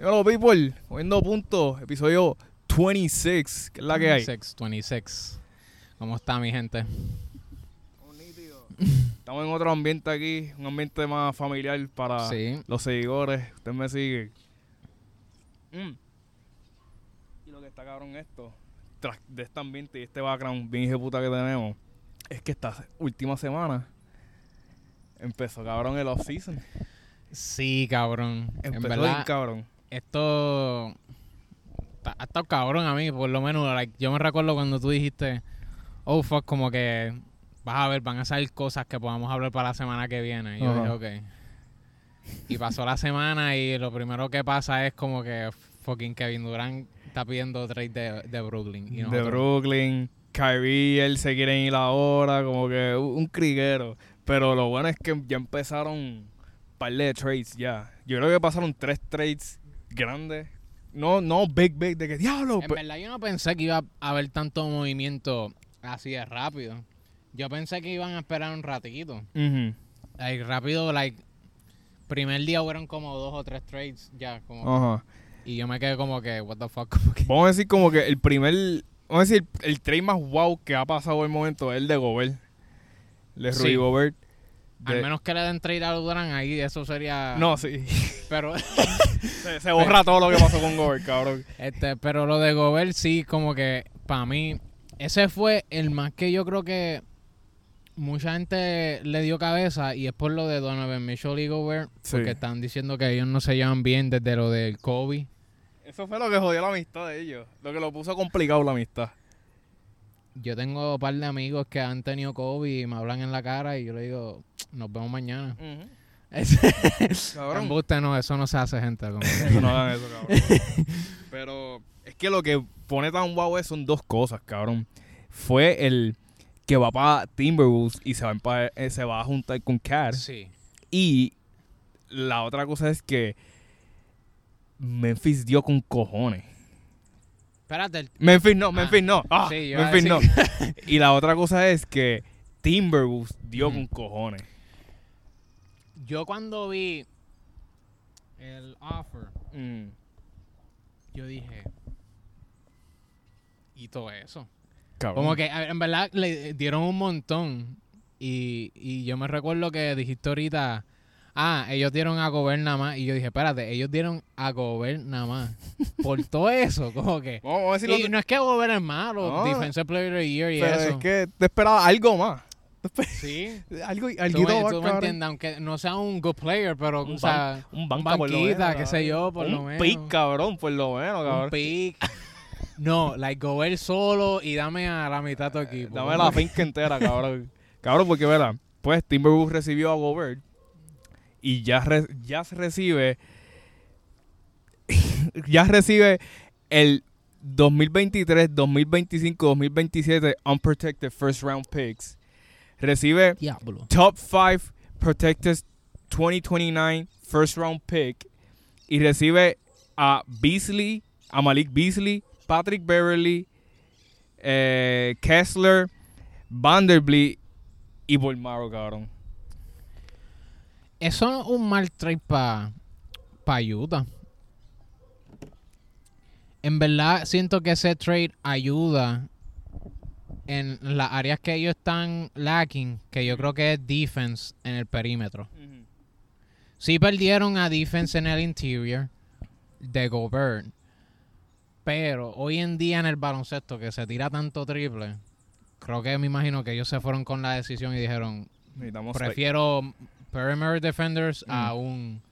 Dímelo, people. Cogiendo puntos. Episodio 26. ¿Qué es la que hay? 26, 26. ¿Cómo está mi gente? Estamos en otro ambiente aquí. Un ambiente más familiar para Sí. los seguidores. Usted me sigue. Mm. Y lo que está cabrón esto, tras de este ambiente y este background bien puta que tenemos, es que esta última semana empezó cabrón el off-season. Sí, cabrón. en Empezó bien verdad, cabrón. Esto ha estado cabrón a mí, por lo menos. like, yo me recuerdo cuando tú dijiste, oh, fuck, como que vas a ver, van a salir cosas que podamos hablar para la semana que viene. Y yo dije, ok. Y pasó la semana y lo primero que pasa es como que fucking Kevin Durant está pidiendo trade de, de Brooklyn. Y de Brooklyn, Kyrie, él se quieren ir ahora, como que un, un criguero. Pero lo bueno es que ya empezaron un par de trades ya. Yo creo que pasaron tres trades grandes. No, no big, big, de que diablo. En pe- verdad yo no pensé que iba a haber tanto movimiento así de rápido. Yo pensé que iban a esperar un ratito. Ujú. Like, rápido, like, primer día hubieron como dos o tres trades ya. Como, Ajá. Y yo me quedé como que, what the fuck, que... Vamos a decir como que el primer, vamos a decir, el trade más wow que ha pasado el momento es el de Gobert. El de Sí. Rudy Gobert. Al menos que le den trade a Durán, ahí eso sería... No, sí. Pero, se, se borra todo lo que pasó con Gobert, cabrón. este, pero lo de Gobert sí, como que, para mí, ese fue el más que yo creo que mucha gente le dio cabeza y es por lo de Donovan Mitchell y Gobert, Sí. porque están diciendo que ellos no se llevan bien desde lo del Kobe. Eso fue lo que jodió la amistad de ellos. Lo que lo puso complicado la amistad. Yo tengo un par de amigos que han tenido COVID y me hablan en la cara y yo le digo, nos vemos mañana. Cabrón. Embuste no, eso no se hace, gente. Eso no hagan eso, cabrón. Pero es que lo que pone tan guau es- son dos cosas, cabrón. Fue el que va para Timberwolves y se va, pa- eh, se va a juntar con Cat. Sí. Y la otra cosa es que Memphis dio con cojones. Espérate, el- Memphis no, Ah. Memphis no. Ah, Sí, Memphis no. y la otra cosa es que Timberwolves dio Ujú. con cojones. yo cuando vi el offer, Mm. yo dije, y todo eso. Cabrón. Como que en verdad le dieron un montón. Y, y yo me recuerdo que dijiste ahorita, ah, ellos dieron a Gobert nada más. Y yo dije, espérate, ellos dieron a Gobert nada más. Por todo eso, como que. Vamos, vamos a decirlo. Y no es que Gobert es malo, No. Defensive Player of the Year y pero eso. es que te esperaba algo más. Sí. Algo, Tú, algo me, más, tú me cabrón. entiendes, aunque no sea un good player, pero Un o sea, Un banca, por lo banquita, menos, qué sé yo, cabrón. por un lo menos. pick, cabrón, por lo menos, cabrón. un pick. No, like Gobert solo y dame a la mitad de tu equipo. Dame la finca entera, cabrón. cabrón, porque, ¿verdad? Pues Timberwolves recibió a Gobert y ya, re- ya se recibe ya recibe el 2023, 2025, 2027 unprotected first round picks. Recibe Diablo. top 5 protected 2029 first round pick y recibe a Beasley, a Malik Beasley, Patrick Beverly, eh, Kessler, Vanderbilt y Bolmaro, cabrón. Eso no es un mal trade para pa Utah. En verdad, siento que ese trade ayuda en las áreas que ellos están lacking, que yo creo que es defense en el perímetro. Sí perdieron a defense en el interior de Gobert. Pero hoy en día en el baloncesto que se tira tanto triple, creo que me imagino que ellos se fueron con la decisión y dijeron, prefiero perimeter defenders a Mm. un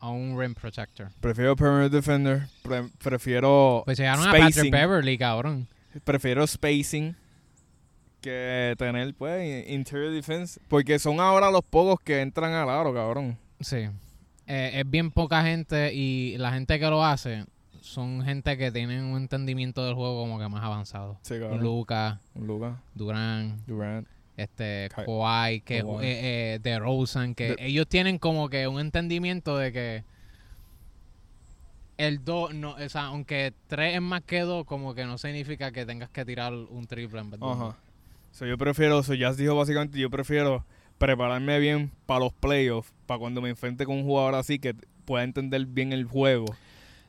a un rim protector. prefiero perimeter defender, pre- prefiero Pues llegaron a Patrick Beverly, cabrón. prefiero spacing que tener pues interior defense, porque son ahora los pocos que entran al aro, cabrón. Sí. Eh, es bien poca gente y la gente que lo hace son gente que tienen un entendimiento del juego como que más avanzado. Sí, Un. Luca, Durán, Durant. Este Ka- Kawhi, que Kawhi. eh, eh, de Rosen, que De- ellos tienen como que un entendimiento de que el 2, no, o sea, aunque 3 es más que 2, como que no significa que tengas que tirar un triple en uno. Ajá. So, yo prefiero, so, ya dijo básicamente, yo prefiero prepararme bien para los playoffs, para cuando me enfrente con un jugador así que pueda entender bien el juego.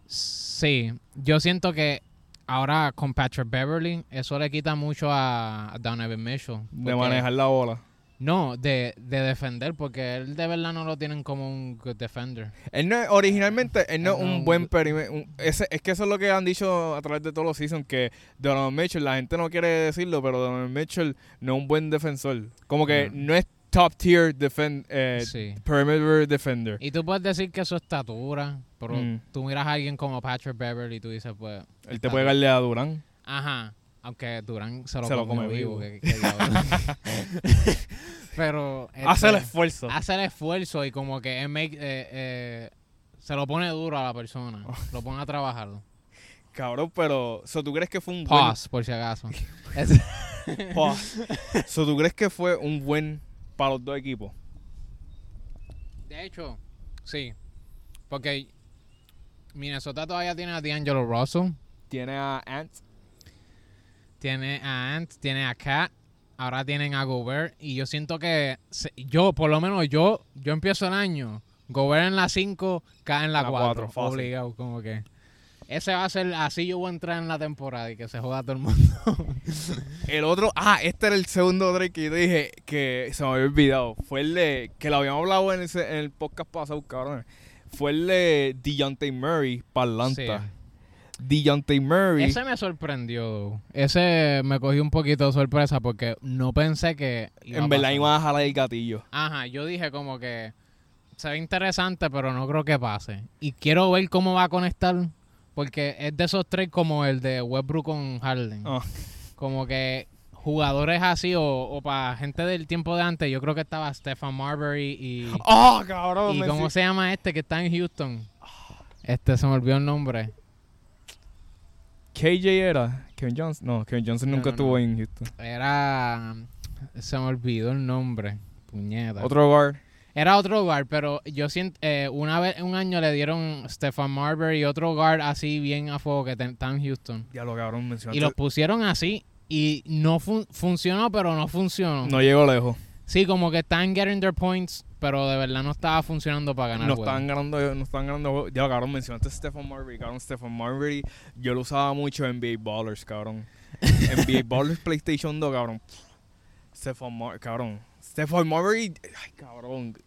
Sí, yo siento que ahora con Patrick Beverly, eso le quita mucho a, a Donovan Mitchell. De manejar la bola. No, de, de defender, porque él de verdad no lo tienen como un good defender. Él no es- originalmente, él no es un es buen perímetro. Es que eso es lo que han dicho a través de todos los seasons, que Donovan Mitchell, la gente no quiere decirlo, pero Donovan Mitchell no es un buen defensor. Como que No. no es top tier defend, eh, sí. perimeter defender. Y tú puedes decir que es su estatura, pero Mm. tú miras a alguien como Patrick Beverly y tú dices, pues... Él te puede darle a Durán. Ajá. Aunque Durán se lo, Se lo come, vivo. vivo. que- que diablo. Pero... Hace el este, esfuerzo. hace el esfuerzo y como que él make- eh, eh, se lo pone duro a la persona. Oh. Lo pone a trabajar. Cabrón, pero. So, ¿Tú crees que fue un buen. Pause, por si acaso. Pause. so, ¿Tú crees que fue un buen para los dos equipos? de hecho, sí. Porque Minnesota todavía tiene a D'Angelo Russell. Tiene a Ant. Tiene a Ant, tiene a Cat, ahora tienen a Gobert y yo siento que se- yo, por lo menos yo, yo empiezo el año, Gobert en la 5, Cat en la La 4, cuatro, fácil. obligado, como que ese va a ser, así yo voy a entrar en la temporada y que se joda todo el mundo. El otro, ah, este era el segundo Drake que yo te dije que se me había olvidado. Fue el de, que lo habíamos hablado en, ese- en el podcast pasado, cabrón. Fue el de DeJounte Murray para Atlanta. DeJounte Murray. Ese me sorprendió, ese me cogió un poquito de sorpresa porque no pensé que... iba en verdad pasar. iba a jalar el gatillo. Ajá, yo dije como que se ve interesante, pero no creo que pase. Y quiero ver cómo va a conectar, porque es de esos tres como el de Westbrook con Harden. Ah. Como que jugadores así o, o para gente del tiempo de antes, yo creo que estaba Stefan Marbury y... ¡Oh, cabrón! ¿Y cómo se llama este que está en Houston? Este, se me olvidó el nombre. KJ era. Kevin Johnson. No, Kevin Johnson No, nunca no, estuvo no. en Houston. Era... Se me olvidó el nombre. Puñeta. Otro guard. Era otro guard, pero yo siento, eh, una vez, un año le dieron Stefan Marbury y otro guard así bien a fuego que está en Houston. Ya lo cabrón mencionaste. Y los pusieron así y no fun- funcionó, pero no funcionó. No llegó lejos. Sí, como que están getting their points, pero de verdad no estaba funcionando para ganar No estaban ganando, no estaban ganando. Ya, cabrón, mencionaste a Stephen Marbury. Cabrón, Stephen Marbury, yo lo usaba mucho en NBA Ballers, cabrón. NBA Ballers PlayStation 2, cabrón. Stephen Marbury, cabrón. Stephen Marbury, ay, cabrón.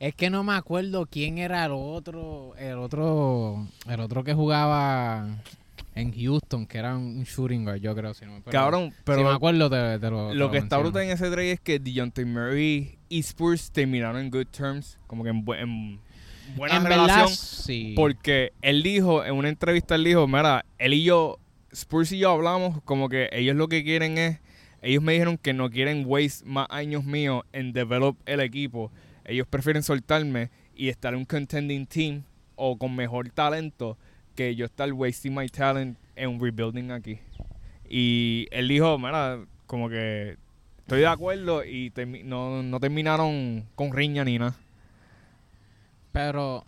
Es que no me acuerdo quién era el otro, el otro, el otro que jugaba en Houston, que era un shooting guard, yo creo, si no me pero Cabrón, pero si me acuerdo te, te lo te lo que está brutal en ese trade es que DeJounte Murray y Spurs terminaron en good terms, como que en, bu- en buena En relación. verdad, sí. Porque él dijo, en una entrevista, él dijo, mira, él y yo, Spurs y yo hablamos como que ellos lo que quieren es, ellos me dijeron que no quieren waste más años míos en develop el equipo. Ellos prefieren soltarme y estar en un contending team o con mejor talento que yo estar wasting my talent en un rebuilding aquí. Y él dijo, mira, como que estoy de acuerdo y termi- no, no terminaron con riña ni nada. Pero,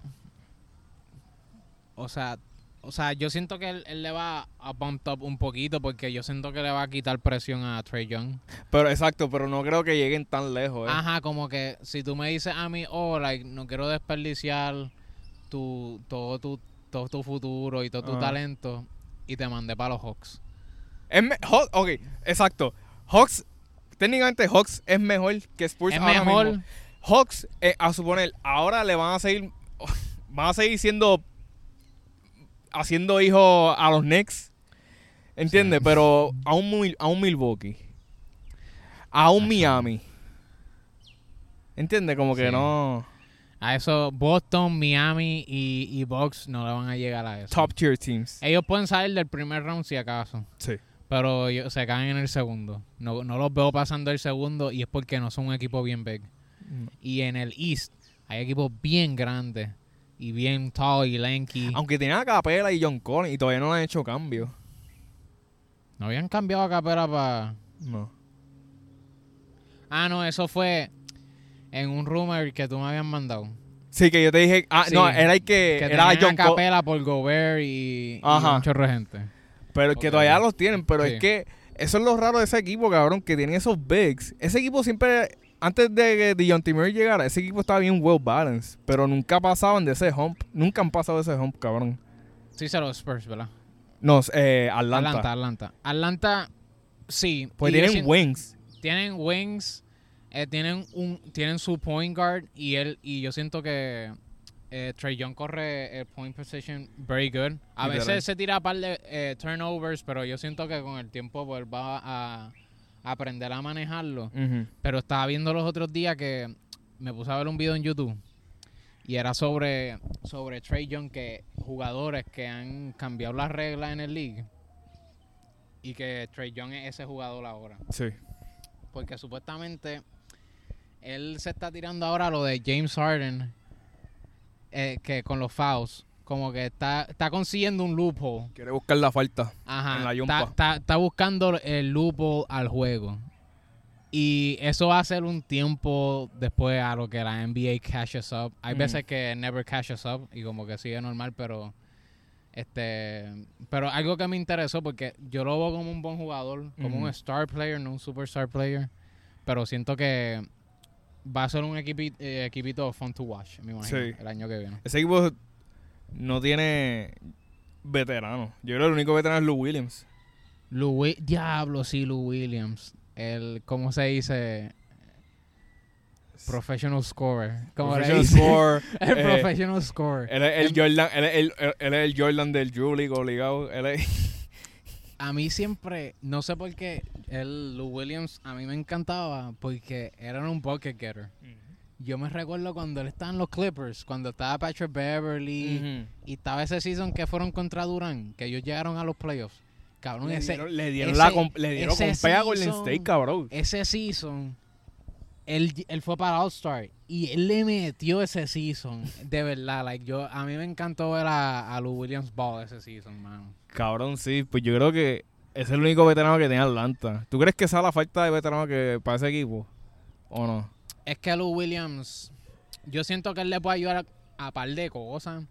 o sea, o sea, yo siento que él, él le va a bump up un poquito porque yo siento que le va a quitar presión a Trey Young. Pero exacto, pero no creo que lleguen tan lejos. ¿eh? Ajá, como que si tú me dices a mí, oh, like, no quiero desperdiciar tu, todo tu, todo tu futuro y todo tu Ajá. talento y te mandé para los Hawks. Es ok, exacto. Hawks, técnicamente Hawks es mejor que Spurs es ahora mejor, mismo. Hawks, eh, a suponer, ahora le van a seguir, van a seguir siendo, haciendo hijos a los Knicks, ¿entiendes? Sí. Pero a un, Mil- a un Milwaukee, a un. Miami, ¿entiendes? Como que Sí. no, a eso Boston, Miami y, y Bucks no le van a llegar a eso. top tier teams. Ellos pueden salir del primer round si acaso. Sí. Pero ellos se caen en el segundo. No, no los veo pasando el segundo y es porque no son un equipo bien big. Y en el East hay equipos bien grandes y bien tall y lanky. Aunque tienen a Capela y John Collins y todavía no han hecho cambio. No habían cambiado a Capela para... No. Ah, no, eso fue en un rumor que tú me habías mandado. Sí, que yo te dije, ah, Sí, no, era el que, Que era John. Capela por Gobert y, y Ajá. un chorro de gente. Pero es que todavía los tienen, pero Sí. es que eso es lo raro de ese equipo, cabrón, que tienen esos bigs. Ese equipo siempre, antes de que DeJounte Murray llegara, ese equipo estaba bien well balanced, pero nunca pasaban de ese hump. Nunca han pasado de ese hump, cabrón. Sí, se los Spurs, ¿verdad? No, eh, Atlanta. Atlanta, Atlanta. Atlanta, sí. Pues y tienen wings. tienen wings, eh, tienen un, tienen su point guard y él y yo siento que eh, Trey Young corre el point position very good. A Literal. veces se tira un par de eh, turnovers, pero yo siento que con el tiempo pues, va a, a aprender a manejarlo. Pero estaba viendo los otros días que me puse a ver un video en YouTube y era sobre, sobre Trey Young, que jugadores que han cambiado las reglas en el league y que Trey Young es ese jugador ahora. Sí. Porque supuestamente él se está tirando ahora lo de James Harden, eh, que con los fouls, como que está, está consiguiendo un loophole. Quiere buscar la falta. Ajá, En la está, yumpa. está- está buscando el loophole al juego. Y eso va a ser un tiempo después a lo que la NBA cashes up. Hay Ujú. veces que never cashes up y como que sigue normal, pero este pero algo que me interesó porque yo lo veo como un buen jugador, como un star player, no un superstar player, pero siento que va a ser un eh, equipito fun to watch, me imagino, Sí. el año que viene. Ese equipo no tiene veteranos. Yo creo que el único veterano es Lou Williams. Lou Diablo, sí, Lou Williams. El, ¿cómo se dice? Professional scorer. ¿Cómo le Professional dice? scorer. El eh, professional scorer. Él es el Jordan, él es el, él es el Jordan del League obligado. Él es- A mí siempre, no sé por qué, el Lou Williams a mí me encantaba porque era un bucket getter. Yo me recuerdo cuando él estaba en los Clippers, cuando estaba Patrick Beverly y estaba ese season que fueron contra Durán, que ellos llegaron a los playoffs. Cabrón, Le ese, dieron, le dieron ese- la comp- le dieron ese con a Golden season- State, cabrón. ese season, él, él fue para All Star y él le metió ese season, de verdad. Like yo, a mí me encantó ver a, a Lou Williams Ball ese season, mano. Cabrón, sí. Pues yo creo que es el único veterano que tiene Atlanta. ¿Tú crees que esa es la falta de veterano que para ese equipo? ¿O no? Es que Lou Williams, yo siento que él le puede ayudar a, a par de cosas,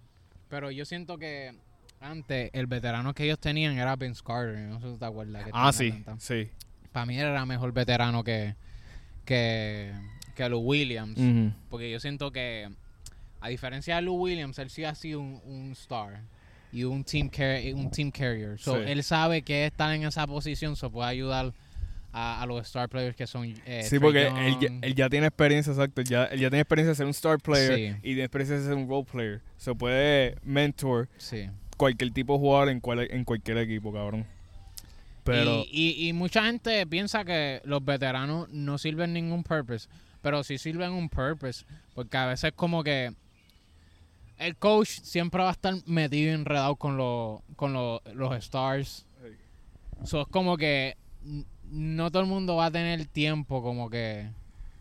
pero yo siento que antes el veterano que ellos tenían era Vince Carter, no sé si te acuerdas. que Ah, sí, Atlanta. sí. Para mí era mejor veterano que, que, que Lou Williams. Porque yo siento que, a diferencia de Lou Williams, él sí ha sido un, un star y un team, car- un team carrier. So, Sí. Él sabe que estar en esa posición se puede ayudar a, a los star players que son. eh, Sí, porque él, ya- él ya tiene experiencia, exacto. Ya, él ya tiene experiencia de ser un star player Sí. y tiene experiencia de ser un role player. Se puede mentor Sí. cualquier tipo de jugador en, cual- en cualquier equipo, cabrón. Pero, Y, y, y mucha gente piensa que los veteranos no sirven ningún purpose, pero sí sirven un purpose, porque a veces como que el coach siempre va a estar metido y enredado con, los con los, los stars. So, es como que no todo el mundo va a tener tiempo como que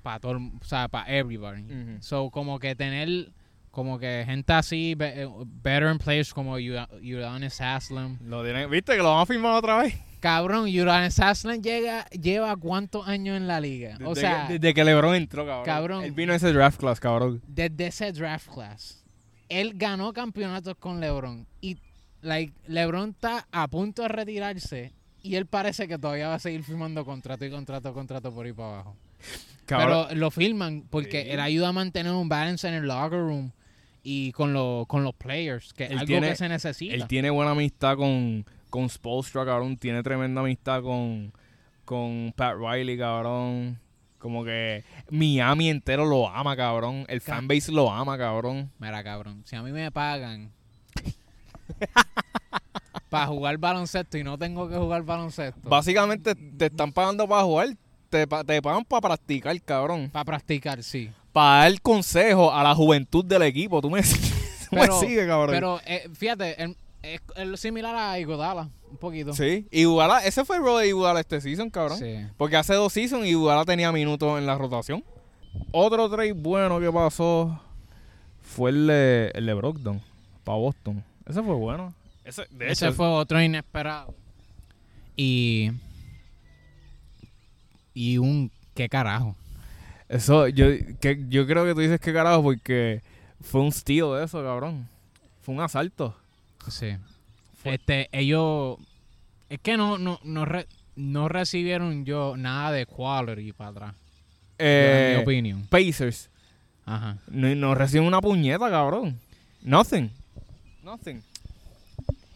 para todo, o sea, para everybody. Ujú. So, como que tener como que gente así, eh, veteran players como Udonis Haslam, lo tienen, ¿viste que lo van a firmar otra vez? Cabrón, Uranus Haslam llega, lleva cuántos años en la liga. o Desde sea, que, desde que LeBron entró, cabrón. Cabrón. Él vino a ese draft class, cabrón. desde ese draft class, él ganó campeonatos con LeBron. Y like, LeBron está a punto de retirarse. Y él parece que todavía va a seguir firmando contrato y contrato, contrato por ahí para abajo. Cabrón. Pero lo firman porque Sí. él ayuda a mantener un balance en el locker room y con, lo- con los players, que es algo tiene- que se necesita. Él tiene buena amistad con, con Spolstra, cabrón. Tiene tremenda amistad con, con Pat Riley, cabrón. Como que Miami entero lo ama, cabrón. El fanbase lo ama, cabrón. Mira, cabrón, si a mí me pagan para jugar baloncesto y no tengo que jugar baloncesto, Básicamente te están pagando para jugar. Te, te pagan para practicar, cabrón. para practicar, sí. Para dar consejo a la juventud del equipo. Tú me, tú me Pero- sigues, cabrón. Pero eh, fíjate, el- es, es similar a Iguodala, un poquito. sí. Y Iguala, ese fue el rol de Iguala este season, cabrón. Sí. Porque hace dos seasons Iguala tenía minutos en la rotación. Otro trade bueno que pasó fue el de, el de Brogdon para Boston. Ese fue bueno. Ese, de Ese fue otro inesperado. Y. Y un. ¿Qué carajo? Eso, yo, que, yo creo que tú dices que carajo porque fue un steal de eso, cabrón. Fue un asalto. Sí. Fue- Este, ellos. Es que no, no, no, re- no recibieron yo nada de quality para atrás. Eh, en mi opinión. Pacers. Ajá. No, no reciben una puñeta, cabrón. Nothing. Nothing.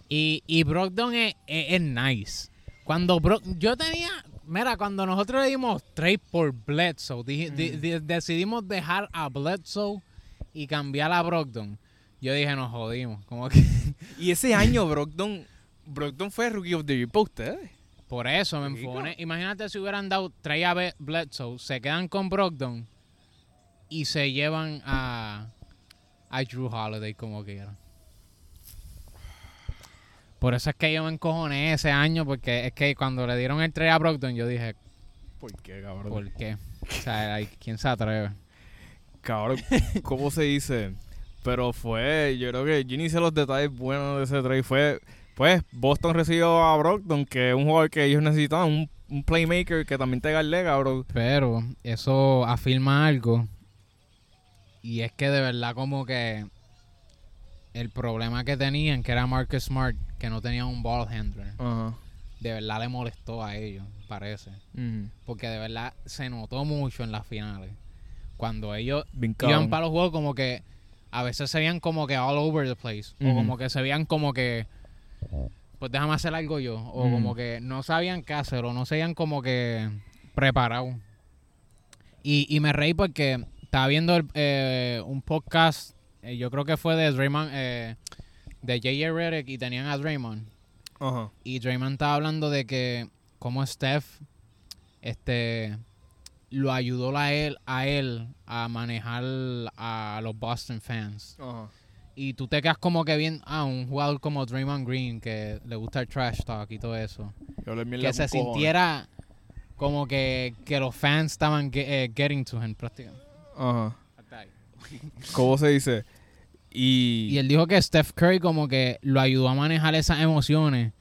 Y, y Brogdon es, es- es nice. Cuando Bro- yo tenía, mira, cuando nosotros le dimos trade por Bledsoe, di- di- decidimos dejar a Bledsoe y cambiar a Brogdon. Yo dije, nos jodimos. Como que Y ese año Brogdon, Brogdon fue Rookie of the Year para ustedes. por eso me Rico. enfoné. Imagínate si hubieran dado trade a Bledsoe, se quedan con Brogdon y se llevan a, a Drew Holiday como quieran. Por eso es que yo me encojoné ese año, porque es que cuando le dieron el trade a Brogdon, yo dije, ¿Por qué, cabrón? ¿por qué? O sea, ¿quién se atreve? Cabrón, ¿cómo se dice? Pero fue, yo creo que yo ni sé los detalles buenos de ese trade. Fue, pues, Boston recibió a Brogdon, que es un jugador que ellos necesitaban, un, un playmaker que también te garle, cabrón. Pero eso afirma algo. Y es que de verdad como que el problema que tenían, que era Marcus Smart, que no tenía un ball handler, de verdad le molestó a ellos, parece. Porque de verdad se notó mucho en las finales. Cuando ellos Bien iban para los juegos como que a veces se veían como que all over the place. O como que se veían como que pues déjame hacer algo yo. O como que no sabían qué hacer o no se veían como que preparados. Y, y me reí porque estaba viendo el- eh, un podcast, eh, yo creo que fue de Draymond, eh, de J.J. Redick y tenían a Draymond. Ajá. Y Draymond estaba hablando de que como Steph este lo ayudó a él a él a manejar a los Boston fans. Ajá. Y tú te quedas como que bien, ah, un jugador como Draymond Green que le gusta el trash talk y todo eso. Que se sintiera como que, que los fans estaban eh, getting to him prácticamente. Ajá. ¿Cómo se dice? Y, Y él dijo que Steph Curry como que lo ayudó a manejar esas emociones.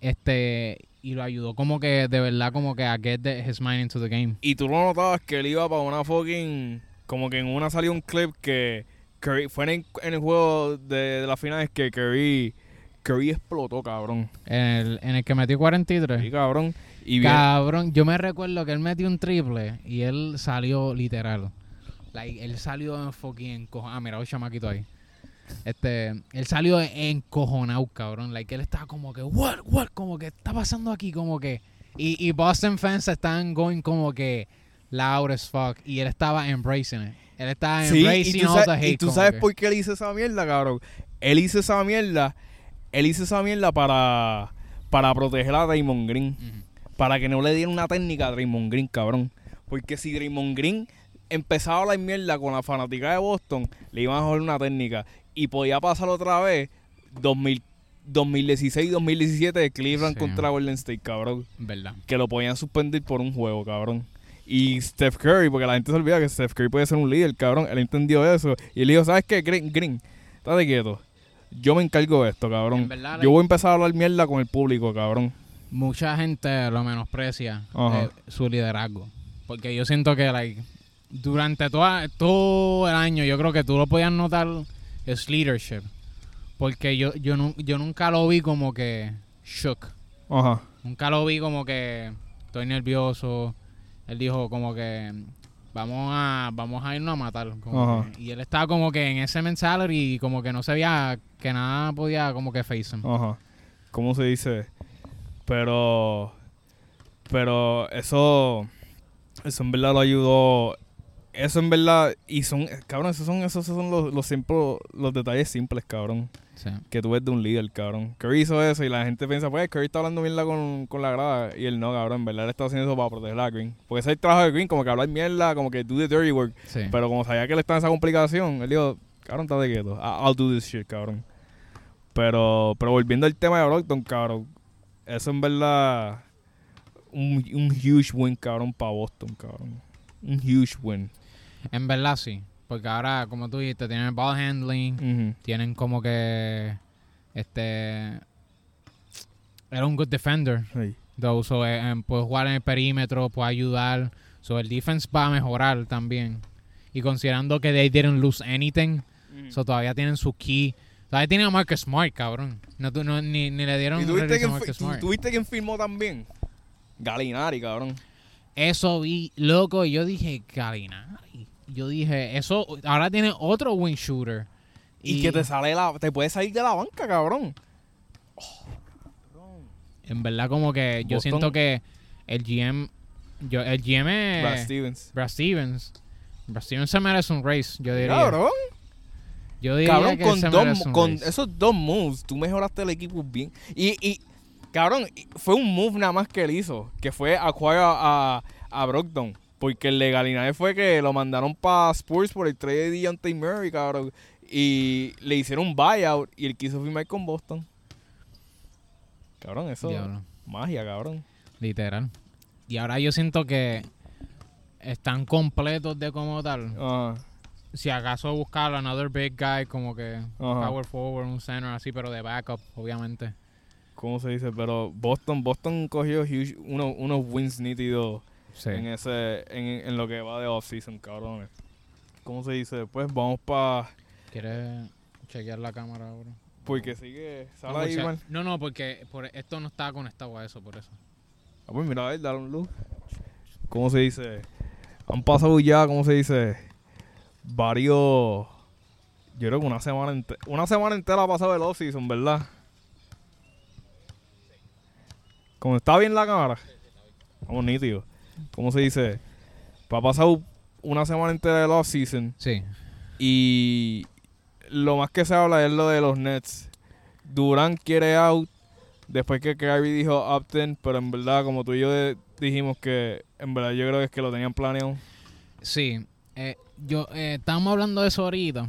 Este, y lo ayudó como que de verdad como que a get the- his mind into the game. y tú lo notabas que él iba para una fucking. Como que en una salió un clip que Curry, fue en, en el juego de, de la final es que Curry, Curry explotó, cabrón. En el, en el que metió 43. Sí, cabrón. Y bien, Cabrón, yo me recuerdo que él metió un triple y él salió literal. Like, él salió en fucking. Ah, mira, un chamaquito ahí. Este, él salió encojonado, cabrón. Like, él estaba como que, what, what, como que está pasando aquí, como que. Y, y Boston fans están going como que loud as fuck. Y él estaba embracing it. Él estaba Sí, embracing all the hate. y tú sabes que- por qué él hizo esa mierda, cabrón. Él hizo esa mierda. Él hizo esa mierda para, para proteger a Draymond Green. Ujú. Para que no le dieran una técnica a Draymond Green, cabrón. Porque si Draymond Green empezaba la mierda con la fanática de Boston, le iban a joder una técnica. Y podía pasar otra vez 2000 2016-2017 de Cleveland Sí. contra Golden State, cabrón. Verdad. Que lo podían suspender por un juego, cabrón. Y Steph Curry, porque la gente se olvida que Steph Curry puede ser un líder, cabrón. Él entendió eso. Y él dijo, ¿sabes qué, Green? Green estate quieto. Yo me encargo de esto, cabrón. Verdad, Yo voy a empezar a hablar mierda con el público, cabrón. mucha gente lo menosprecia eh, su liderazgo. Porque yo siento que like, durante toda, todo el año yo creo que tú lo podías notar es leadership. Porque yo, yo, nu- yo nunca lo vi como que shook. Ajá. Nunca lo vi como que estoy nervioso. Él dijo como que vamos a vamos a irnos a matar. como que- y él estaba como que en ese mentality y como que no se veía que nada podía como que face him. Ajá. ¿Cómo se dice? Pero. Pero eso. Eso en verdad lo ayudó. Eso en verdad. Y son. Cabrón, esos son, esos son los, los, simple- los detalles simples, cabrón. Sí. Que tú ves de un líder, cabrón. Curry hizo eso y la gente piensa, pues Curry está hablando mierda con, con la grada. Y él no, cabrón. En verdad él está haciendo eso para proteger a Green. Porque ese es el trabajo de Green, como que hablar mierda, como que do the dirty work. Sí. Pero como sabía que él estaba en esa complicación, él dijo, cabrón, está de quieto. I'll do this shit, cabrón. Pero, pero volviendo al tema de Brockton, cabrón. Eso en verdad. Un, un huge win, cabrón, para Boston, cabrón. Un huge win. En verdad sí. Porque ahora, como tú dijiste, tienen el ball handling, tienen como que este era un good defender. Sí. Though, so, eh, eh, puede jugar en el perímetro, puede ayudar. So el defense va a mejorar también. Y considerando que they didn't lose anything, so todavía tienen su key. Todavía tienen a Marcus Smart, cabrón. No, tu- no, ni, ni le dieron ¿Y tuviste release a Marcus Smart. tuviste quién firmó también? Galinari, cabrón. Eso vi, loco, y yo dije, Galinari. Yo dije, eso, ahora tiene otro win shooter. Y, que te sale la, te puede salir de la banca, cabrón. En verdad como que yo siento que el GM, yo, el GM es Brad Stevens. Brad Stevens. Brad Stevens se merece un race, yo diría. Cabrón, Yo diría cabrón, que con, dos, con esos dos moves, tú mejoraste el equipo bien. Y, y cabrón, fue un move nada más que él hizo, que fue acquire a, a Brogdon. Porque el legalidad fue que lo mandaron para Spurs por el trade de Deontay Murray, cabrón. Y le hicieron un buyout y él quiso firmar con Boston. Cabrón, eso Diablo. magia, cabrón. Literal. Y ahora yo siento que están completos de como tal. Ajá. Si acaso buscar another big guy como que Ajá. power forward, un center así, pero de backup, obviamente. ¿Cómo se dice? Pero Boston, Boston cogió huge- uno- unos wins nítidos Sí. en ese en, en lo que va de offseason, cabrones. ¿Cómo se dice? Pues vamos para ¿Quieres chequear la cámara ahora? porque sigue No, no, no, porque por, esto no está conectado a eso, por eso. Ah, pues mira, a ver, dale un luz. ¿Cómo se dice? Han pasado ya, ¿cómo se dice? Varios yo creo que una semana entera, una semana entera ha pasado el offseason, ¿verdad? Como está bien la cámara. Estamos nítidos. ¿Cómo se dice? Ha pasado una semana entera del offseason. Sí. Y lo más que se habla es lo de los Nets. Durant quiere out. Después que Kyrie dijo opt-in, pero en verdad, como tú y yo de- dijimos que en verdad yo creo que es que lo tenían planeado. Sí. Eh, yo, eh, estábamos hablando de eso ahorita.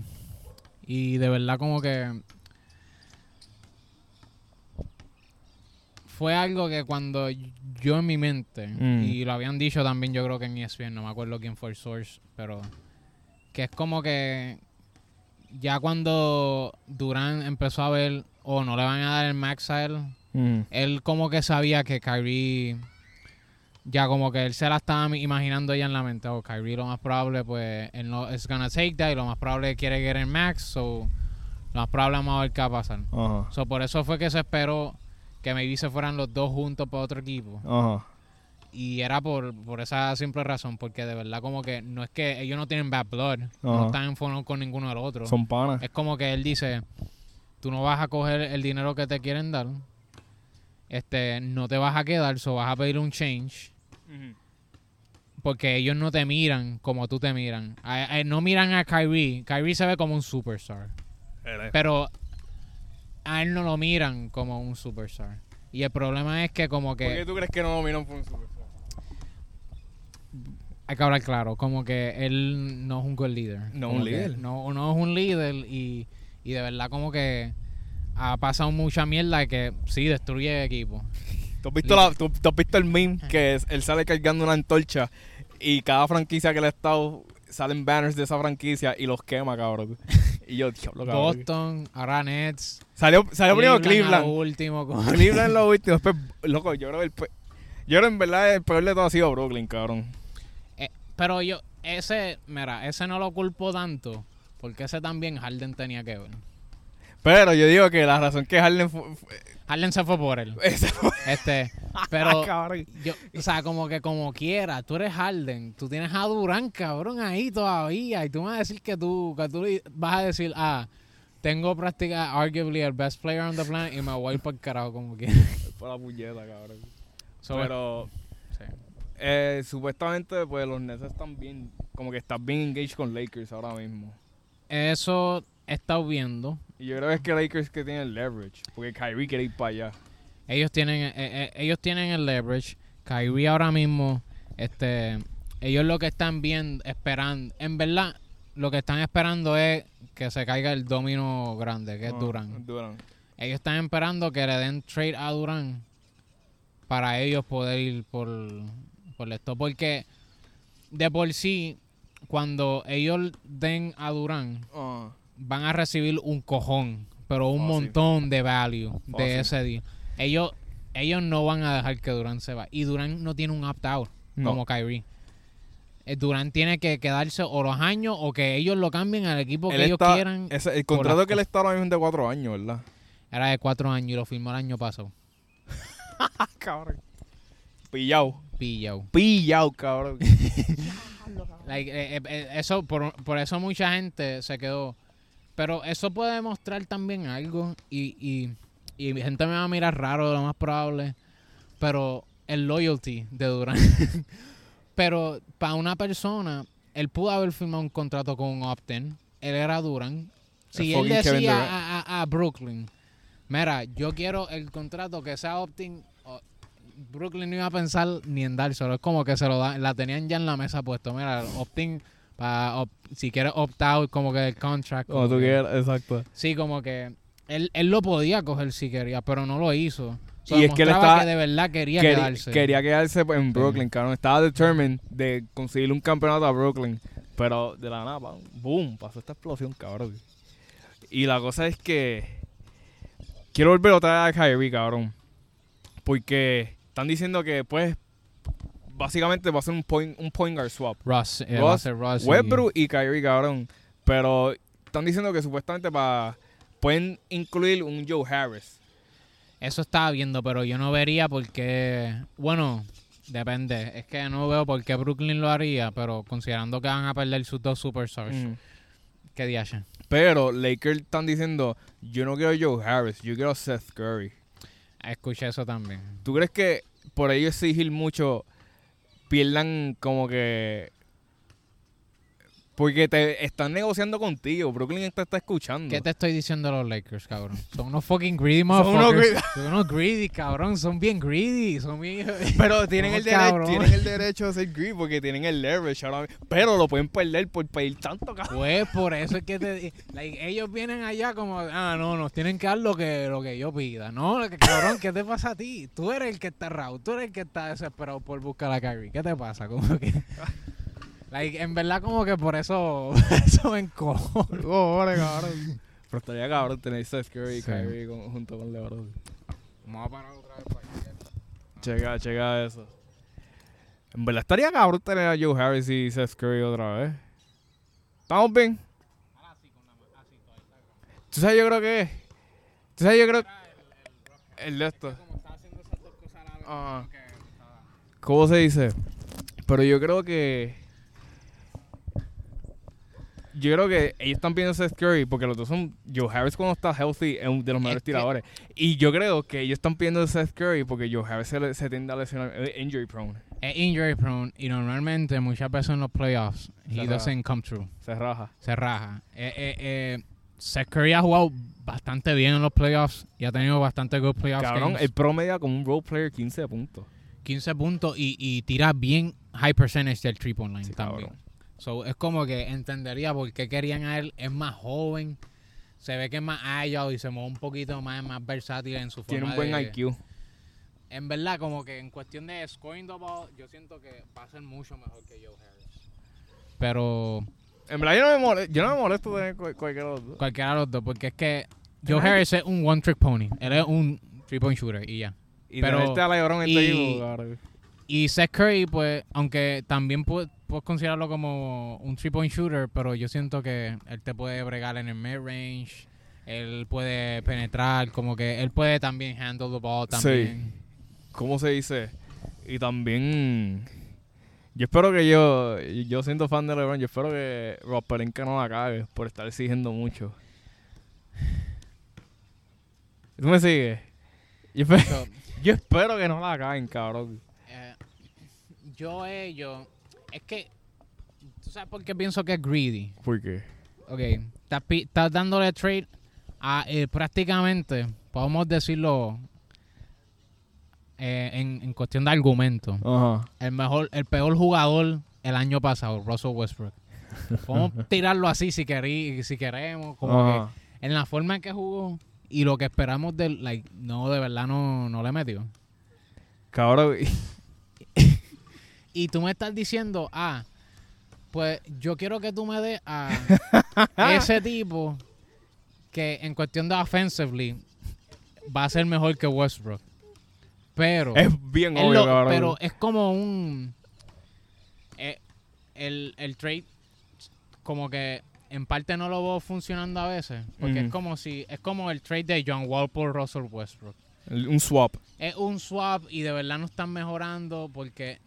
Y de verdad como que... Fue algo que cuando yo en mi mente, Mm. y lo habían dicho también yo creo que en ESPN, no me acuerdo quién fue el source, pero que es como que ya cuando Durán empezó a ver, o no le van a dar el max a él, él como que sabía que Kyrie ya como que él se la estaba imaginando ya en la mente o Kyrie lo más probable pues él no es gonna take that y lo más probable quiere get el max so lo más probable vamos a ver qué va a pasar so, por eso fue que se esperó que maybe se fueran los dos juntos para otro equipo. Ajá. y era por, por esa simple razón porque de verdad como que no es que ellos no tienen bad blood no están en fono con ninguno del otro. Son panas. es como que él dice, tú no vas a coger el dinero que te quieren dar, este, no te vas a quedar, so vas a pedir un change, porque ellos no te miran como tú te miran. A- a- no miran a Kyrie, Kyrie se ve como un superstar, pero a él no lo miran como un superstar. Y el problema es que como ¿Por qué que, tú crees que no nominaron por un superstar? hay que hablar claro, como que él no es un good leader. No Como un que líder. No, no es un líder y, y de verdad como que ha pasado mucha mierda que sí destruye el equipo. ¿Tú has visto, la, tú, tú has visto el meme que es- él sale cargando una antorcha y cada franquicia que le ha estado salen banners de esa franquicia y los quema, cabrón? Y yo, diablo, cabrón. Boston, ahora Nets. Salió, salió primero a lo Cleveland. último. con- Cleveland lo último. Después, loco, yo creo que el pe- yo creo en verdad el peor de todo ha sido Brooklyn, cabrón. Eh, pero yo, ese, mira, ese no lo culpo tanto. Porque ese también Harden tenía que ver. Pero yo digo que la razón que Harden fue, fue- Harden se fue por él. Este, pero yo, o sea, como que como quiera, tú eres Harden, tú tienes a Durán, cabrón, ahí todavía, y tú me vas a decir que tú, que tú vas a decir, ah, tengo práctica arguably el best player on the planet y me voy para el carajo como quiera. Por la puñeta, cabrón. So, Pero sí. eh, supuestamente pues los Nets están bien, como que están bien engaged con Lakers ahora mismo. Eso he estado viendo. Y yo creo que es que Lakers que tiene el leverage, porque Kyrie quiere ir para allá. Ellos tienen, eh, eh, ellos tienen el leverage. Kyrie ahora mismo, este, ellos lo que están viendo, esperando, en verdad, lo que están esperando es que se caiga el domino grande, que es Ah, Durán. Durán. Ellos están esperando que le den trade a Durán para ellos poder ir por, por esto. Porque de por sí, cuando ellos den a Durán, Ah, van a recibir un cojón, pero un Fácil. montón de value de Fácil. ese día. Ellos, ellos no van a dejar que Durán se va. Y Durán no tiene un opt-out No. como Kyrie. Eh, Durán tiene que quedarse o los años o que ellos lo cambien al equipo que él ellos está- quieran. ese- el contrato que él está ahora mismo es de cuatro años, ¿verdad? Era de cuatro años y lo firmó el año pasado. cabrón. Pillao. Pillao. Pillao, cabrón. Like, eh, eh, eso, por, por eso mucha gente se quedó. Pero eso puede demostrar también algo. Y, y, y mi gente me va a mirar raro, lo más probable, pero el loyalty de Durant. pero para una persona, él pudo haber firmado un contrato con un opt-in. Él era Durant. Si él decía a, a- a Brooklyn, mira, yo quiero el contrato que sea opt-in, Brooklyn no iba a pensar ni en dárselo. Es como que se lo da, la tenían ya en la mesa puesto. Mira, opt-in, si quieres opt-out, como que el contract. Como tú quieras, exacto. Sí, como que él, él lo podía coger si quería, pero no lo hizo. So, Y es que él estaba- que de verdad quería quedarse. quería quedarse en Brooklyn, cabrón. Estaba determined de conseguir un campeonato a Brooklyn. Pero de la nada, boom, pasó esta explosión, cabrón. Y la cosa es que quiero volver otra vez a Kyrie, cabrón. Porque están diciendo que, pues, básicamente va a ser un point, un point guard swap. Russ, eh, Russ, va a ser Russ y- Westbrook y Kyrie, cabrón. Pero están diciendo que supuestamente para pueden incluir un Joe Harris. Eso estaba viendo, pero yo no vería porque, bueno, depende. Es que no veo por qué Brooklyn lo haría, pero considerando que van a perder sus dos superstars, Mm. ¿qué día Pero Lakers están diciendo, yo no quiero Joe Harris, yo quiero Seth Curry. Escuché eso también. ¿Tú crees que por ello exigir mucho pierdan como que... Porque te están negociando contigo, Brooklyn te está escuchando. ¿Qué te estoy diciendo los Lakers, cabrón? Son unos fucking greedy Son unos motherfuckers. greedy. Son unos greedy, cabrón. Son bien greedy. Son bien... Pero tienen el, derecho, tienen el derecho de ser greedy porque tienen el leverage ahora. Pero lo pueden perder por pedir tanto, cabrón. Pues por eso es que te, like, ellos vienen allá como, ah, no, nos tienen que dar lo que, lo que yo pida. No, cabrón, ¿qué te pasa a ti? Tú eres el que está raro, tú eres el que está desesperado por buscar a Kyrie. ¿Qué te pasa? Como que, like, en verdad como que por eso, eso me encojo. cabrón. Pero estaría cabrón tener Seth Curry y Sí. Kyrie con- junto con LeBron. Vamos a parar otra vez para allá. Checa, checa eso. En verdad estaría cabrón tener a Joe Harris y Seth Curry otra vez. ¿Estamos bien? ¿Tú sabes yo creo que es? ¿Tú sabes yo creo El de esto. Como está haciendo esas dos cosas a la vez, Ajá. como que estaba- ¿Cómo se dice? Pero yo creo que... Yo creo que ellos están pidiendo Seth Curry porque los dos son... Joe Harris cuando está healthy es uno de los mejores tiradores. Y yo creo que ellos están pidiendo Seth Curry porque Joe Harris se, se tiende a lesionar, es injury prone. Es injury prone y normalmente muchas veces en los playoffs, he Se doesn't come true. Se raja. se raja. Eh, eh, eh, Seth Curry ha jugado bastante bien en los playoffs y ha tenido bastante good playoffs. Cabrón, games. el promedio como un role player 15 puntos. 15 puntos y, y tira bien high percentage del point line Sí, también. cabrón. So, es como que entendería por qué querían a él. Es más joven, se ve que es más agile y se mueve un poquito más, más versátil en su Tiene forma un buen de- IQ. En verdad, como que en cuestión de scoring the ball, yo siento que va a ser mucho mejor que Joe Harris. Pero En verdad yo no me molesto, yo no me molesto tener cu- cualquiera de los dos. cualquiera de los dos, porque es que Joe. Harris es un one trick pony. Él es un three point shooter y ya. Y Pero- a LeBron y- este cabrón. Y Seth Curry, pues, aunque también pu- puedes considerarlo como un three point shooter, pero yo siento que él te puede bregar en el mid range. Él puede penetrar, como que él puede también handle the ball Sí. también. ¿Cómo se dice? Y también... Yo espero que yo... Yo siendo fan de LeBron, yo espero que Rob Pelinka no la cague por estar exigiendo mucho. ¿Tú me sigues? Yo, espe- So, yo espero que no la caguen, cabrón. Eh, yo, ellos, es que, ¿tú sabes por qué pienso que es greedy? ¿Por qué? Ok, estás, dándole trade a eh, prácticamente, podemos decirlo eh, en, en cuestión de argumento, Ajá. el mejor, el peor jugador el año pasado, Russell Westbrook. Podemos tirarlo así si, querí, si queremos, como que en la forma en que jugó y lo que esperamos del, like, no, de verdad no, no le metió. Cabrón. Y tú me estás diciendo, ah, pues yo quiero que tú me des a ese tipo que en cuestión de offensively va a ser mejor que Westbrook. Pero, Es bien obvio, lo- cabrón. pero es como un... eh, el, el trade como que en parte no lo veo funcionando a veces. Porque es como si... Es como el trade de John Wall por Russell Westbrook El- Un swap. es un swap y de verdad no están mejorando porque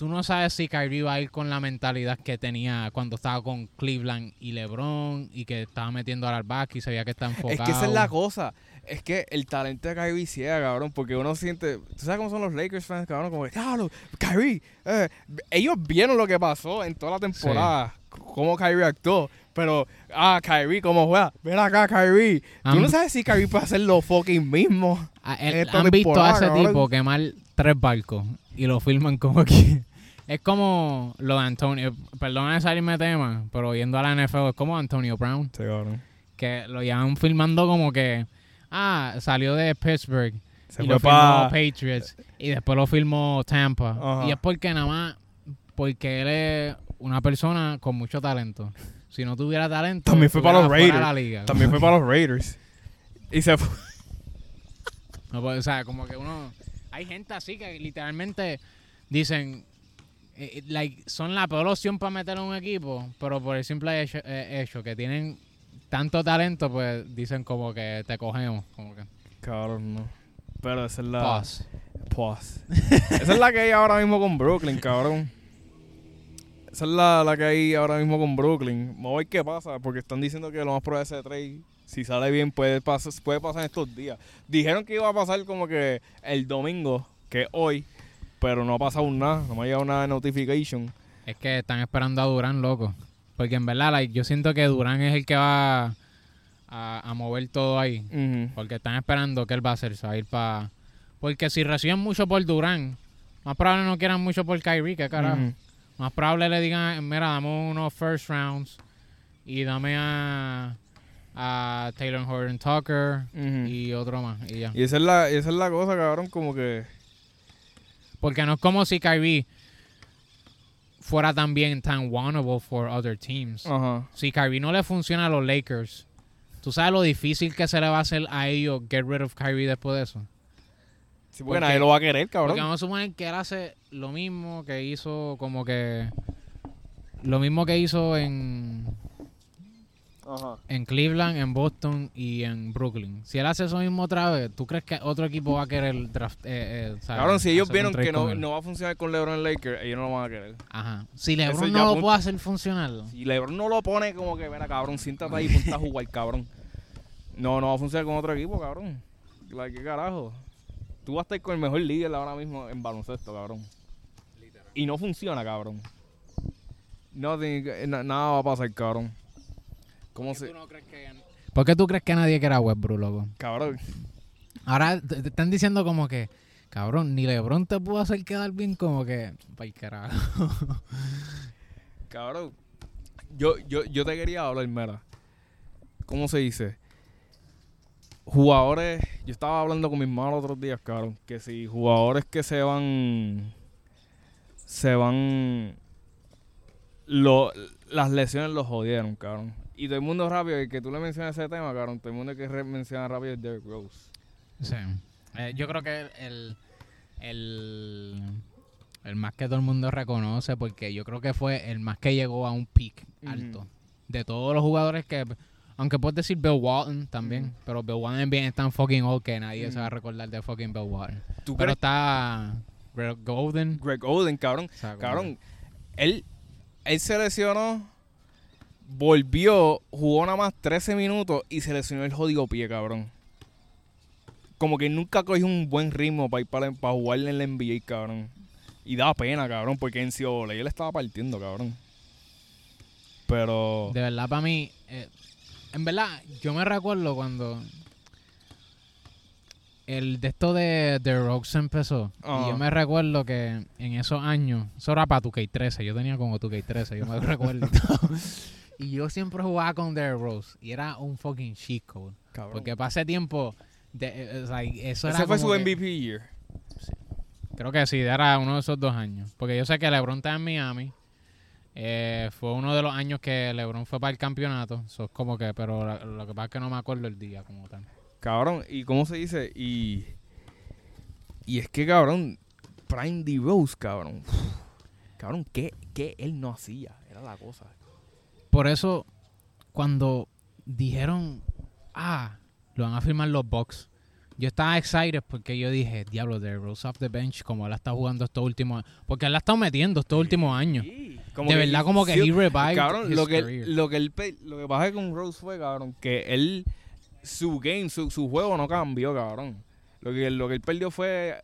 tú no sabes si Kyrie va a ir con la mentalidad que tenía cuando estaba con Cleveland y LeBron y que estaba metiendo al back y se veía que está enfocado. Es que esa es la cosa. Es que el talento de Kyrie ciega, cabrón, porque uno siente... ¿Tú sabes cómo son los Lakers fans, cabrón? Como que, claro, Kyrie, eh", ellos vieron lo que pasó en toda la temporada, cómo Kyrie actuó. Pero, ah, Kyrie, ¿cómo juega? Ven acá, Kyrie. Tú no sabes si Kyrie puede hacer lo fucking mismo. Ah, han visto a ese tipo quemar tres barcos y lo filman como que... Es como lo de Antonio, perdona de salirme de tema, pero yendo a la NFL, es como Antonio Brown. Sí, cabrón. Que lo llevan filmando como que, ah, salió de Pittsburgh y lo filmó Patriots y después lo filmó Tampa. Y es porque nada más, porque él es una persona con mucho talento. Si no tuviera talento, también fue para los Raiders. También fue para los Raiders. Y se fue. Pues, o sea, como que uno. Hay gente así que literalmente dicen. Eh, eh, like, son la peor opción para meter a un equipo, pero por el simple hecho, eh, que tienen tanto talento, pues dicen como que te cogemos. Como que. Cabrón, no. Pero esa es la. Pause. Pause. esa es la que hay ahora mismo con Brooklyn, cabrón. Esa es la, la, que hay ahora mismo con Brooklyn. Vamos a ver qué pasa, porque están diciendo que lo más probable ese trade, si sale bien, puede pasar, puede pasar en estos días. Dijeron que iba a pasar como que el domingo, que hoy, pero no ha pasado nada, no me ha llegado una notification. Es que están esperando a Durán, loco. Porque en verdad, yo siento que Durán es el que va a, mover todo ahí. Porque están esperando que él va a hacer, va a ir para... Porque si reciben mucho por Durán, más probable no quieran mucho por Kyrie, que carajo. Más probable le digan, mira, dame unos first rounds y dame a, a Taylor Horton Tucker y otro más. Y, ya. y esa es, la, esa es la cosa, cabrón, como que... Porque no es como si Kyrie fuera también tan wanable for other teams. Si Kyrie no le funciona a los Lakers, ¿tú sabes lo difícil que se le va a hacer a ellos get rid of Kyrie después de eso? Sí, porque, nadie lo va a querer, cabrón. Porque vamos a suponer que él hace lo mismo que hizo, como que. Lo mismo que hizo en. En Cleveland, en Boston y en Brooklyn. Si él hace eso mismo otra vez, ¿tú crees que otro equipo va a querer draft? Eh, eh cabrón, si ellos vieron que no, no, va a funcionar con LeBron Lakers, ellos no lo van a querer. Ajá. Si LeBron no lo puede hacer funcionar. Si LeBron no lo pone como que, mira, cabrón, siéntate ahí y ponte a jugar, cabrón. No, no va a funcionar con otro equipo, cabrón. ¿Qué carajo? Tú vas a estar con el mejor líder ahora mismo en baloncesto, cabrón. Y no funciona, cabrón. No, nada va a pasar, cabrón. ¿Cómo se... ¿Por qué tú crees que nadie quiera Westbrook, loco? Cabrón. Ahora te, están diciendo como que, cabrón, ni LeBron te pudo hacer quedar bien como que, pay carajo. cabrón, yo, yo, yo te quería hablar, mera. ¿Cómo se dice? jugadores, yo estaba hablando con mi hermano otros días, cabrón, que si jugadores que se van, se van, lo, las lesiones los jodieron, cabrón. Y todo el mundo rápido, y que tú le mencionas ese tema, cabrón, todo el mundo que menciona rápido es Derrick Rose. Sí. Eh, yo creo que el, el, el más que todo el mundo reconoce, porque yo creo que fue el más que llegó a un peak alto. De todos los jugadores que aunque puedes decir Bill Walton también, pero Bill Walton bien es tan fucking old que nadie se va a recordar de fucking Bill Walton. Pero está Greg Golden. Greg Golden, cabrón. cabrón, él, él se lesionó, volvió, jugó nada más 13 minutos y se lesionó el jodido pie, cabrón. Como que nunca cogió un buen ritmo para ir para, para jugar en la NBA, cabrón. Y da pena, cabrón, porque en Ciola él estaba partiendo, cabrón. Pero... De verdad, para mí, eh, en verdad, yo me recuerdo cuando el de esto de The Rocks empezó. Y yo me recuerdo que en esos años, eso era para 2K13, yo tenía como 2K13, yo me recuerdo. y yo siempre jugaba con The Rose y era un fucking cheat code. Porque pasé tiempo, de, eh, eso era Ese fue su MVP year. Creo que sí, era uno de esos dos años. Porque yo sé que LeBron está en Miami. Eh, fue uno de los años que LeBron fue para el campeonato. Eso es como que, pero lo, que pasa es que no me acuerdo el día como tal. Cabrón, ¿y cómo se dice? Y, y es que, cabrón, Prime D. Rose, cabrón. cabrón, ¿qué, ¿qué él no hacía? Era la cosa. Por eso, cuando dijeron, ah, lo van a firmar los Bucks, yo estaba excited porque yo dije, diablo, de Rose off the bench, como él está jugando estos últimos porque él la ha estado metiendo estos últimos años. Sí, de verdad, como que he revived Cabrón, his lo que, career. lo, que él lo que pasa con Rose fue, cabrón, que él, su game, su, su juego no cambió, cabrón. Lo que, lo que él perdió fue...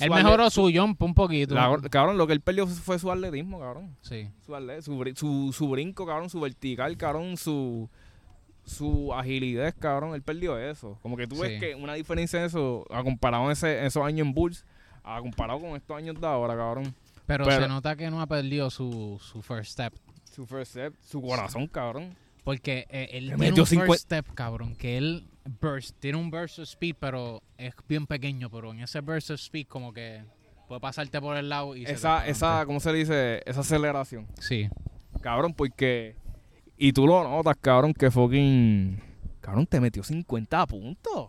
Él mejoró su jump un poquito. la- cabrón, lo que él perdió fue su atletismo, cabrón. Sí. Su, su, su, su brinco, cabrón, su vertical, cabrón, su, su agilidad, cabrón. Él perdió eso. Como que tú ves Sí. que una diferencia en eso, a comparado en ese, esos años en Bulls, a comparado con estos años de ahora, cabrón. Pero, Pero- se nota que no ha perdido su, su first step. Su first step, su corazón, cabrón. Porque eh, él tiene metió un 50 first step, cabrón, que él burst, tiene un burst of speed, pero es bien pequeño, pero en ese burst of speed como que puede pasarte por el lado y se te Esa, va esa. ¿cómo se le dice? Esa aceleración. Sí. Cabrón, porque... Y tú lo notas, cabrón, que fucking... Cabrón, te metió 50 puntos.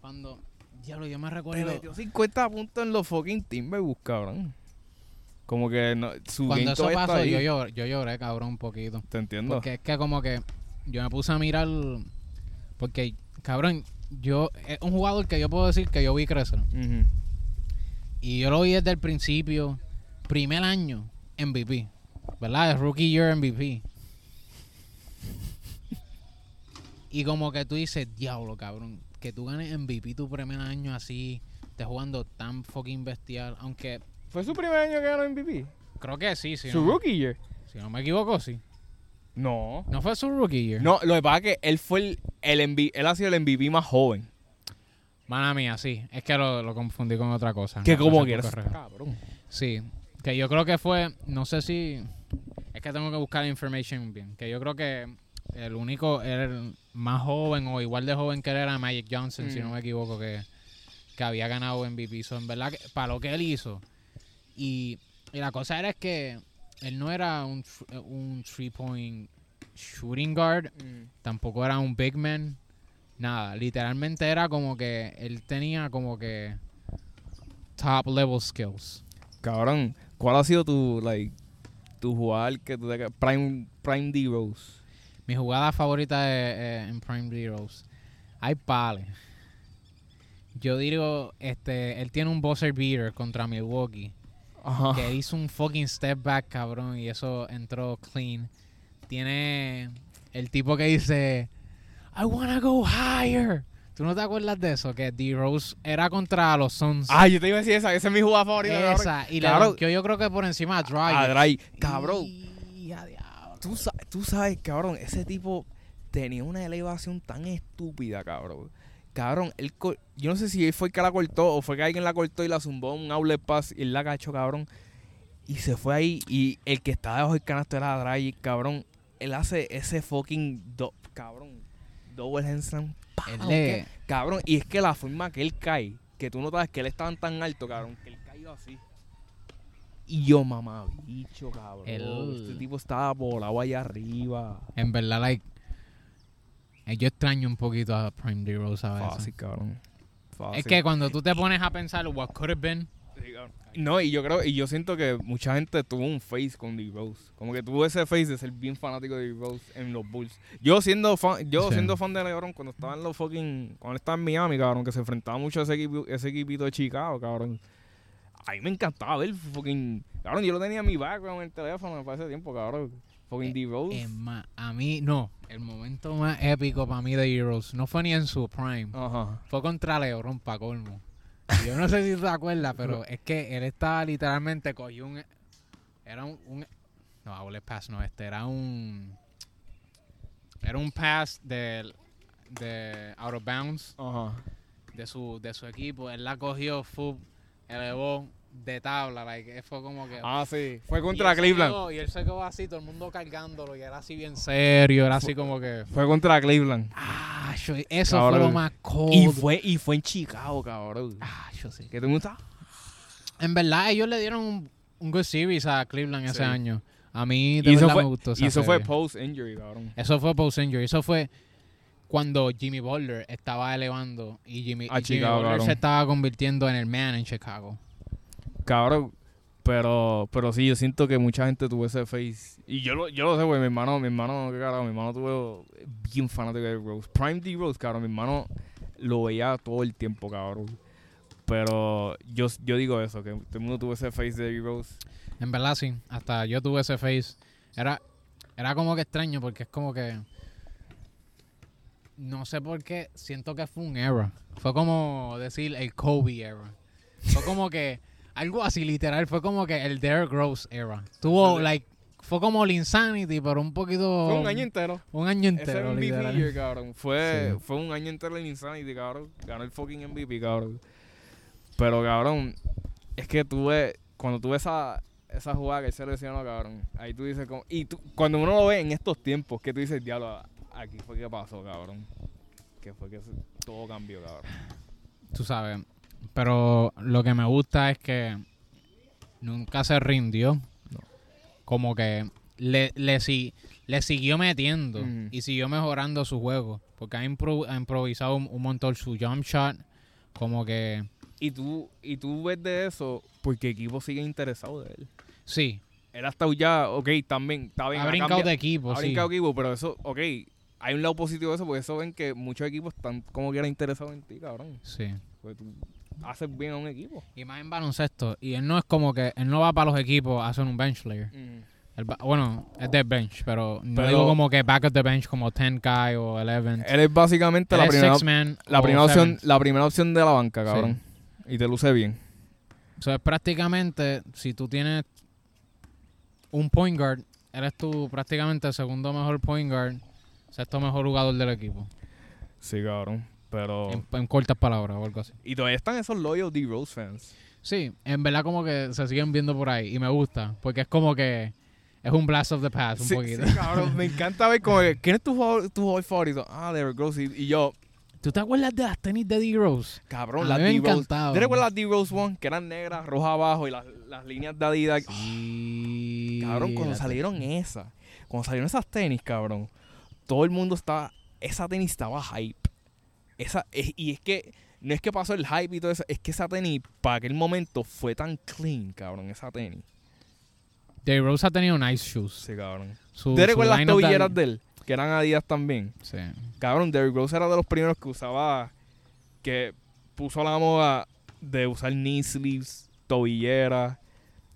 Cuando, diablo, yo me Te recuerdo... metió 50 puntos en los fucking Timberwolves, cabrón. Como que no, su Cuando eso pasó, ahí. yo, llor- yo lloré, cabrón, un poquito. Te entiendo. Porque es que como que yo me puse a mirar... Porque, cabrón, yo... Es un jugador que yo puedo decir que yo vi crecer. Y yo lo vi desde el principio. Primer año, MVP. ¿Verdad? El Rookie Year MVP. Y como que tú dices, diablo, cabrón. Que tú ganes MVP tu primer año así. Estés jugando tan fucking bestial. Aunque ¿Fue su primer año que ganó MVP? creo que sí. Si, ¿Su no, rookie year? si no me equivoco, sí. No. No fue su Rookie Year. No, lo que pasa es que él fue el, el MVP, él ha sido el MVP más joven. Mala mía, sí. Es que lo, lo confundí con otra cosa. Que Me como cabrón. Sí, que yo creo que fue, no sé si, es que tengo que buscar la information bien, que yo creo que el único, el más joven o igual de joven que él era Magic Johnson, si Mm. no me equivoco, que, que había ganado MVP. So, en verdad, que, para lo que él hizo. Y, y la cosa era es que él no era un, un three-point shooting guard, tampoco era un big man, nada. Literalmente era como que él tenía como que top level skills. Cabrón, ¿cuál ha sido tu, like, tu jugador que tú te Prime, Prime D Rose? Mi jugada favorita es, eh, en Prime Heroes. Hay pales. Yo digo, este, él tiene un buzzer beater contra Milwaukee. Ajá. Que hizo un fucking step back, cabrón, y eso entró clean. Tiene el tipo que dice, I wanna go higher. ¿Tú no te acuerdas de eso? Que D-Rose era contra los Suns. Ah, yo te iba a decir esa, esa es mi jugada favorita. Esa, y Cabrón. donkeó yo creo que por encima a Dragic. A Dry. Cabrón, Y a diablo. tú, sa- tú sabes, cabrón, ese tipo tenía una elevación tan estúpida, cabrón. Cabrón, él yo no sé si él fue que la cortó o fue que alguien la cortó y la zumbó un outlet pass y él la cachó, cabrón. Y se fue ahí y el que estaba debajo del canasto era Dragic, cabrón. Él hace ese fucking, do- cabrón, double handstand. Cabrón, y es que la forma que él cae, que tú notas que él estaba tan alto, cabrón, que él cayó así. Y yo, mamá, bicho, cabrón. Este tipo estaba volado allá arriba. En verdad, like. Eh, Yo extraño un poquito a Prime D Rose a veces. Fácil, cabrón. Fácil. Es que cuando tú te pones a pensar what could have been, Sí, cabrón. No, y yo creo, y yo siento que mucha gente tuvo un face con D Rose. Como que tuvo ese face de ser bien fanático de D Rose en los Bulls. Yo siendo fan, yo Sí. siendo fan de LeBron cuando estaba en los fucking, cuando estaba en Miami, cabrón, que se enfrentaba mucho a ese, equipo, ese equipito de Chicago, cabrón. A mí me encantaba ver fucking, cabrón, yo lo tenía en mi background en el teléfono para ese tiempo, cabrón. Fucking D Rose. es más, a mí, no. El momento más épico para mí de Heroes no fue ni en su prime. Ajá. Fue contra LeBron, pa' colmo. Yo no sé si te acuerdas, pero es que él estaba literalmente cogió un. Era un. un- no, outlet pass, no, este era un. Era un pass de, de out of bounds Ajá. de su, de su equipo. Él la cogió, full, elevó de tabla. Like, fue como que. Ah, sí. Fue contra Cleveland. quedó- y él se quedó así, todo el mundo cargándolo. Y era así bien serio. Era así como que. Fue contra Cleveland. Ah, yo- eso Cabrón. fue lo más cold. Y fue, y fue en Chicago, cabrón. Ah, yo sí. ¿Qué te gusta? En verdad, ellos le dieron un, un good series a Cleveland ese año. A mí de Y eso verdad fue, me gustó esa y eso fue post-injury, cabrón. Eso fue post injury. Eso fue cuando Jimmy Butler estaba elevando y Jimmy, y Jimmy Chicago, Butler se estaba convirtiendo en el man en Chicago. Cabrón, pero, pero sí, yo siento que mucha gente tuvo ese face. Y yo lo, yo lo sé, güey, mi hermano, mi hermano, qué carajo, mi hermano tuvo bien fanático de Rose. Prime D Rose, cabrón, mi hermano lo veía todo el tiempo, cabrón. Pero yo, yo digo eso, que todo el mundo tuvo ese face de Rose. En verdad sí, hasta yo tuve ese face. Era, era como que extraño porque es como que... No sé por qué, siento que fue un era. Fue como decir el Kobe era. Fue como que algo así literal, fue como que el Derrick Rose era. Tuvo, like, fue como el Insanity, pero un poquito... Fue un año entero. Un año Ese entero, MVP literal. year, cabrón. Fue, Sí. fue un año entero en Insanity, cabrón. Ganó el fucking MVP, cabrón. Pero, cabrón, es que tuve, cuando tuve esa, esa jugada que él se lesionó, cabrón, ahí tú dices, como, y tú, cuando uno lo ve en estos tiempos, que tú dices, diablo, aquí fue que pasó, cabrón. Que fue que todo cambió, cabrón. Tú sabes. Pero lo que me gusta es que nunca se rindió. Como que le, le, si- le siguió metiendo Ujú. y siguió mejorando su juego. Porque ha, impro- ha improvisado un, un montón su jump shot. Como que Y tú, y tú ves de eso porque equipo sigue interesado de él. sí, Él ha estado ya, ok, también, está bien. ha ha brincado de equipo. ha sí. brincado equipo, pero eso, ok, hay un lado positivo de eso, porque eso ven que muchos equipos están como que eran interesados en ti, cabrón. Sí. Porque tú haces bien a un equipo. Y más en baloncesto. Y él no es como que él no va para los equipos a hacer un bench player. Él va- bueno, es de bench, pero no Pero- digo como que back of the bench como 10 guy o 11. Él es básicamente Él la es primera, la, o opción, seven. la primera opción de la banca, cabrón. Y te luce bien. So, es prácticamente, si tú tienes un point guard, eres tú prácticamente el segundo mejor point guard, sexto mejor jugador del equipo. Sí, cabrón. Pero... En, en cortas palabras o algo así. Y todavía están esos loyal D Rose fans. Sí, en verdad como que se siguen viendo por ahí y me gusta, porque es como que es un blast of the past un Sí, poquito. sí, cabrón. Me encanta ver como que, ¿quién es tu jugador, tu jugador favorito? Ah, Derrick Rose. Y, y yo, ¿Tú te acuerdas de las tenis de D. Rose? cabrón, las mí me D Rose. encantaban. ¿Te recuerdas las D Rose One? Que eran negras, rojas abajo y las, las líneas de Adidas. Sí. Cabrón, cuando salieron esas, cuando salieron esas tenis, cabrón, todo el mundo estaba, esa tenis estaba hype. Esa, es- y es que, no es que pasó el hype y todo eso, es que esa tenis, para aquel momento, fue tan clean, cabrón, esa tenis. D. Rose ha tenido nice shoes. Sí, cabrón. Su, ¿Te recuerdas las tobilleras de él? Que eran Adidas también. Sí. Cabrón, Derrick Rose era de los primeros que usaba, que puso la moda de usar knee sleeves, tobilleras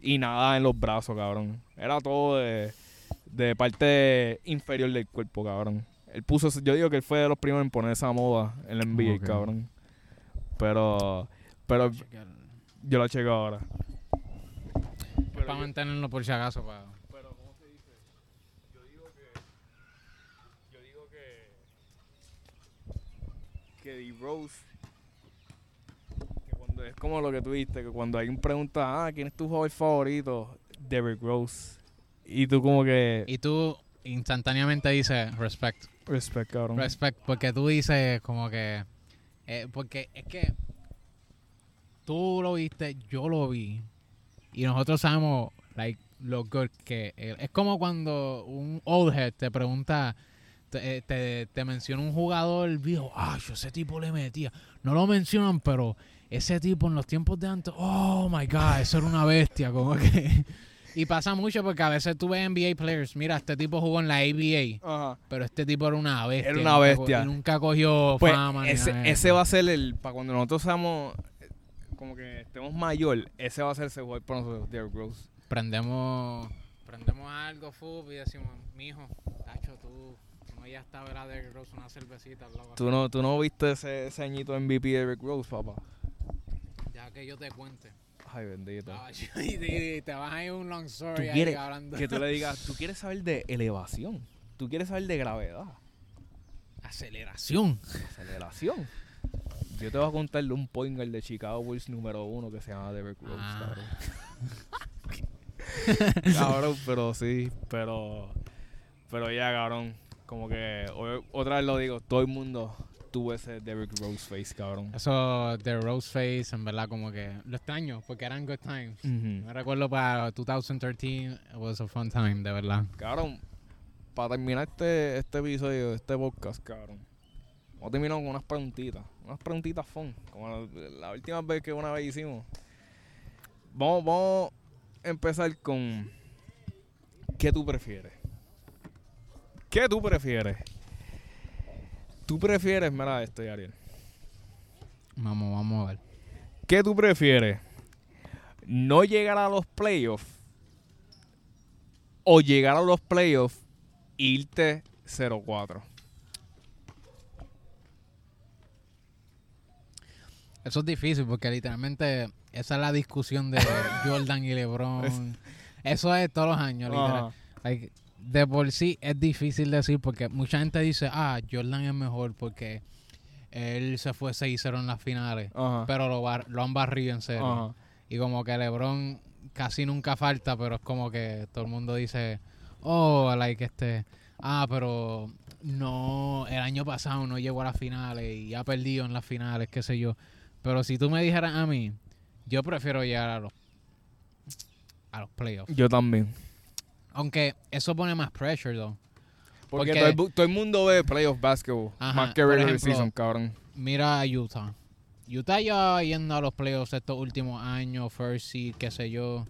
y nada en los brazos, cabrón. Era todo de, de parte inferior del cuerpo, cabrón. Él puso, yo digo que él fue de los primeros en poner esa moda en la NBA, cabrón. Pero, pero yo la checo ahora. Pero Para yo- mantenerlo por si acaso. Para... pero, ¿cómo se dice? Yo digo que. Yo digo que. Que D. Rose. Que cuando es como lo que tú viste, que cuando alguien pregunta, ah, ¿quién es tu jugador favorito? Derrick Rose. Y tú, como que. Y tú instantáneamente dices respect. Respect. Respect, porque tú dices como que... eh, porque es que tú lo viste, yo lo vi. Y nosotros sabemos, like, lo good que... él- es como cuando un old head te pregunta... Te, eh, te, menciona un jugador viejo, ah, yo ese tipo le metía. No lo mencionan, pero ese tipo en los tiempos de antes, oh my god, eso era una bestia, como que... Y pasa mucho porque a veces tú ves NBA players, mira, este tipo jugó en la ABA, Ajá. pero este tipo era una bestia. Era una bestia. nunca cogió Pues fama. ese, ese va a ser el. Para cuando nosotros seamos. eh, Como que estemos mayor, ese va a ser ese jugador para nosotros, Derrick Rose. Prendemos, prendemos algo, fútbol, y decimos, mijo, Tacho, tú, no ya está ver a Derrick Rose una cervecita, loco. ¿Tú no, tú no viste ese, ese añito MVP de Derrick Rose, papá? Ya que yo te cuente. Ay, bendito. Y, te- vas a ir un long story Tú ahí quieres hablando. que tú le digas, tú quieres saber de elevación, tú quieres saber de gravedad, Aceleración. aceleración. Yo te voy a contar de un point guard de Chicago Bulls número uno que se llama Rose, Ah. cabrón. cabrón, pero sí, pero pero ya, cabrón, como que otra vez lo digo, todo el mundo tuvo ese Derrick Rose face, cabrón. Eso de Rose Face, en verdad, como que lo extraño, porque eran good times. Me recuerdo para 2013, it was a fun time, de verdad. Cabrón, para terminar este, este episodio, este podcast, cabrón. Vamos a terminar con unas preguntitas. Unas preguntitas fun. Como la, la última vez que una vez hicimos. Vamos, vamos a empezar con. ¿Qué tú prefieres? ¿Qué tú prefieres? ¿Tú prefieres, mira esto, Ariel? Vamos, vamos a ver. ¿Qué tú prefieres? ¿No llegar a los playoffs? ¿O llegar a los playoffs e irte 0-4? Eso es difícil porque literalmente esa es la discusión de Jordan y LeBron. Eso es todos los años, literal. De por sí es difícil decir porque mucha gente dice, ah, Jordan es mejor porque él se fue 6-0 en las finales, pero lo, bar- lo han barrido en serio. Y como que LeBron casi nunca falta, pero es como que todo el mundo dice, oh, like este, ah, pero no, el año pasado no llegó a las finales y ha perdido en las finales, qué sé yo. Pero si tú me dijeras a mí, yo prefiero llegar a los, a los playoffs. Yo también. Aunque eso pone más pressure, though. Porque, Porque- todo, el, bu- todo el mundo ve playoff basketball. Ajá, más que regular ejemplo, season, cabrón. Mira a Utah. Utah ya yendo a los playoffs estos últimos años, first seed, qué sé yo.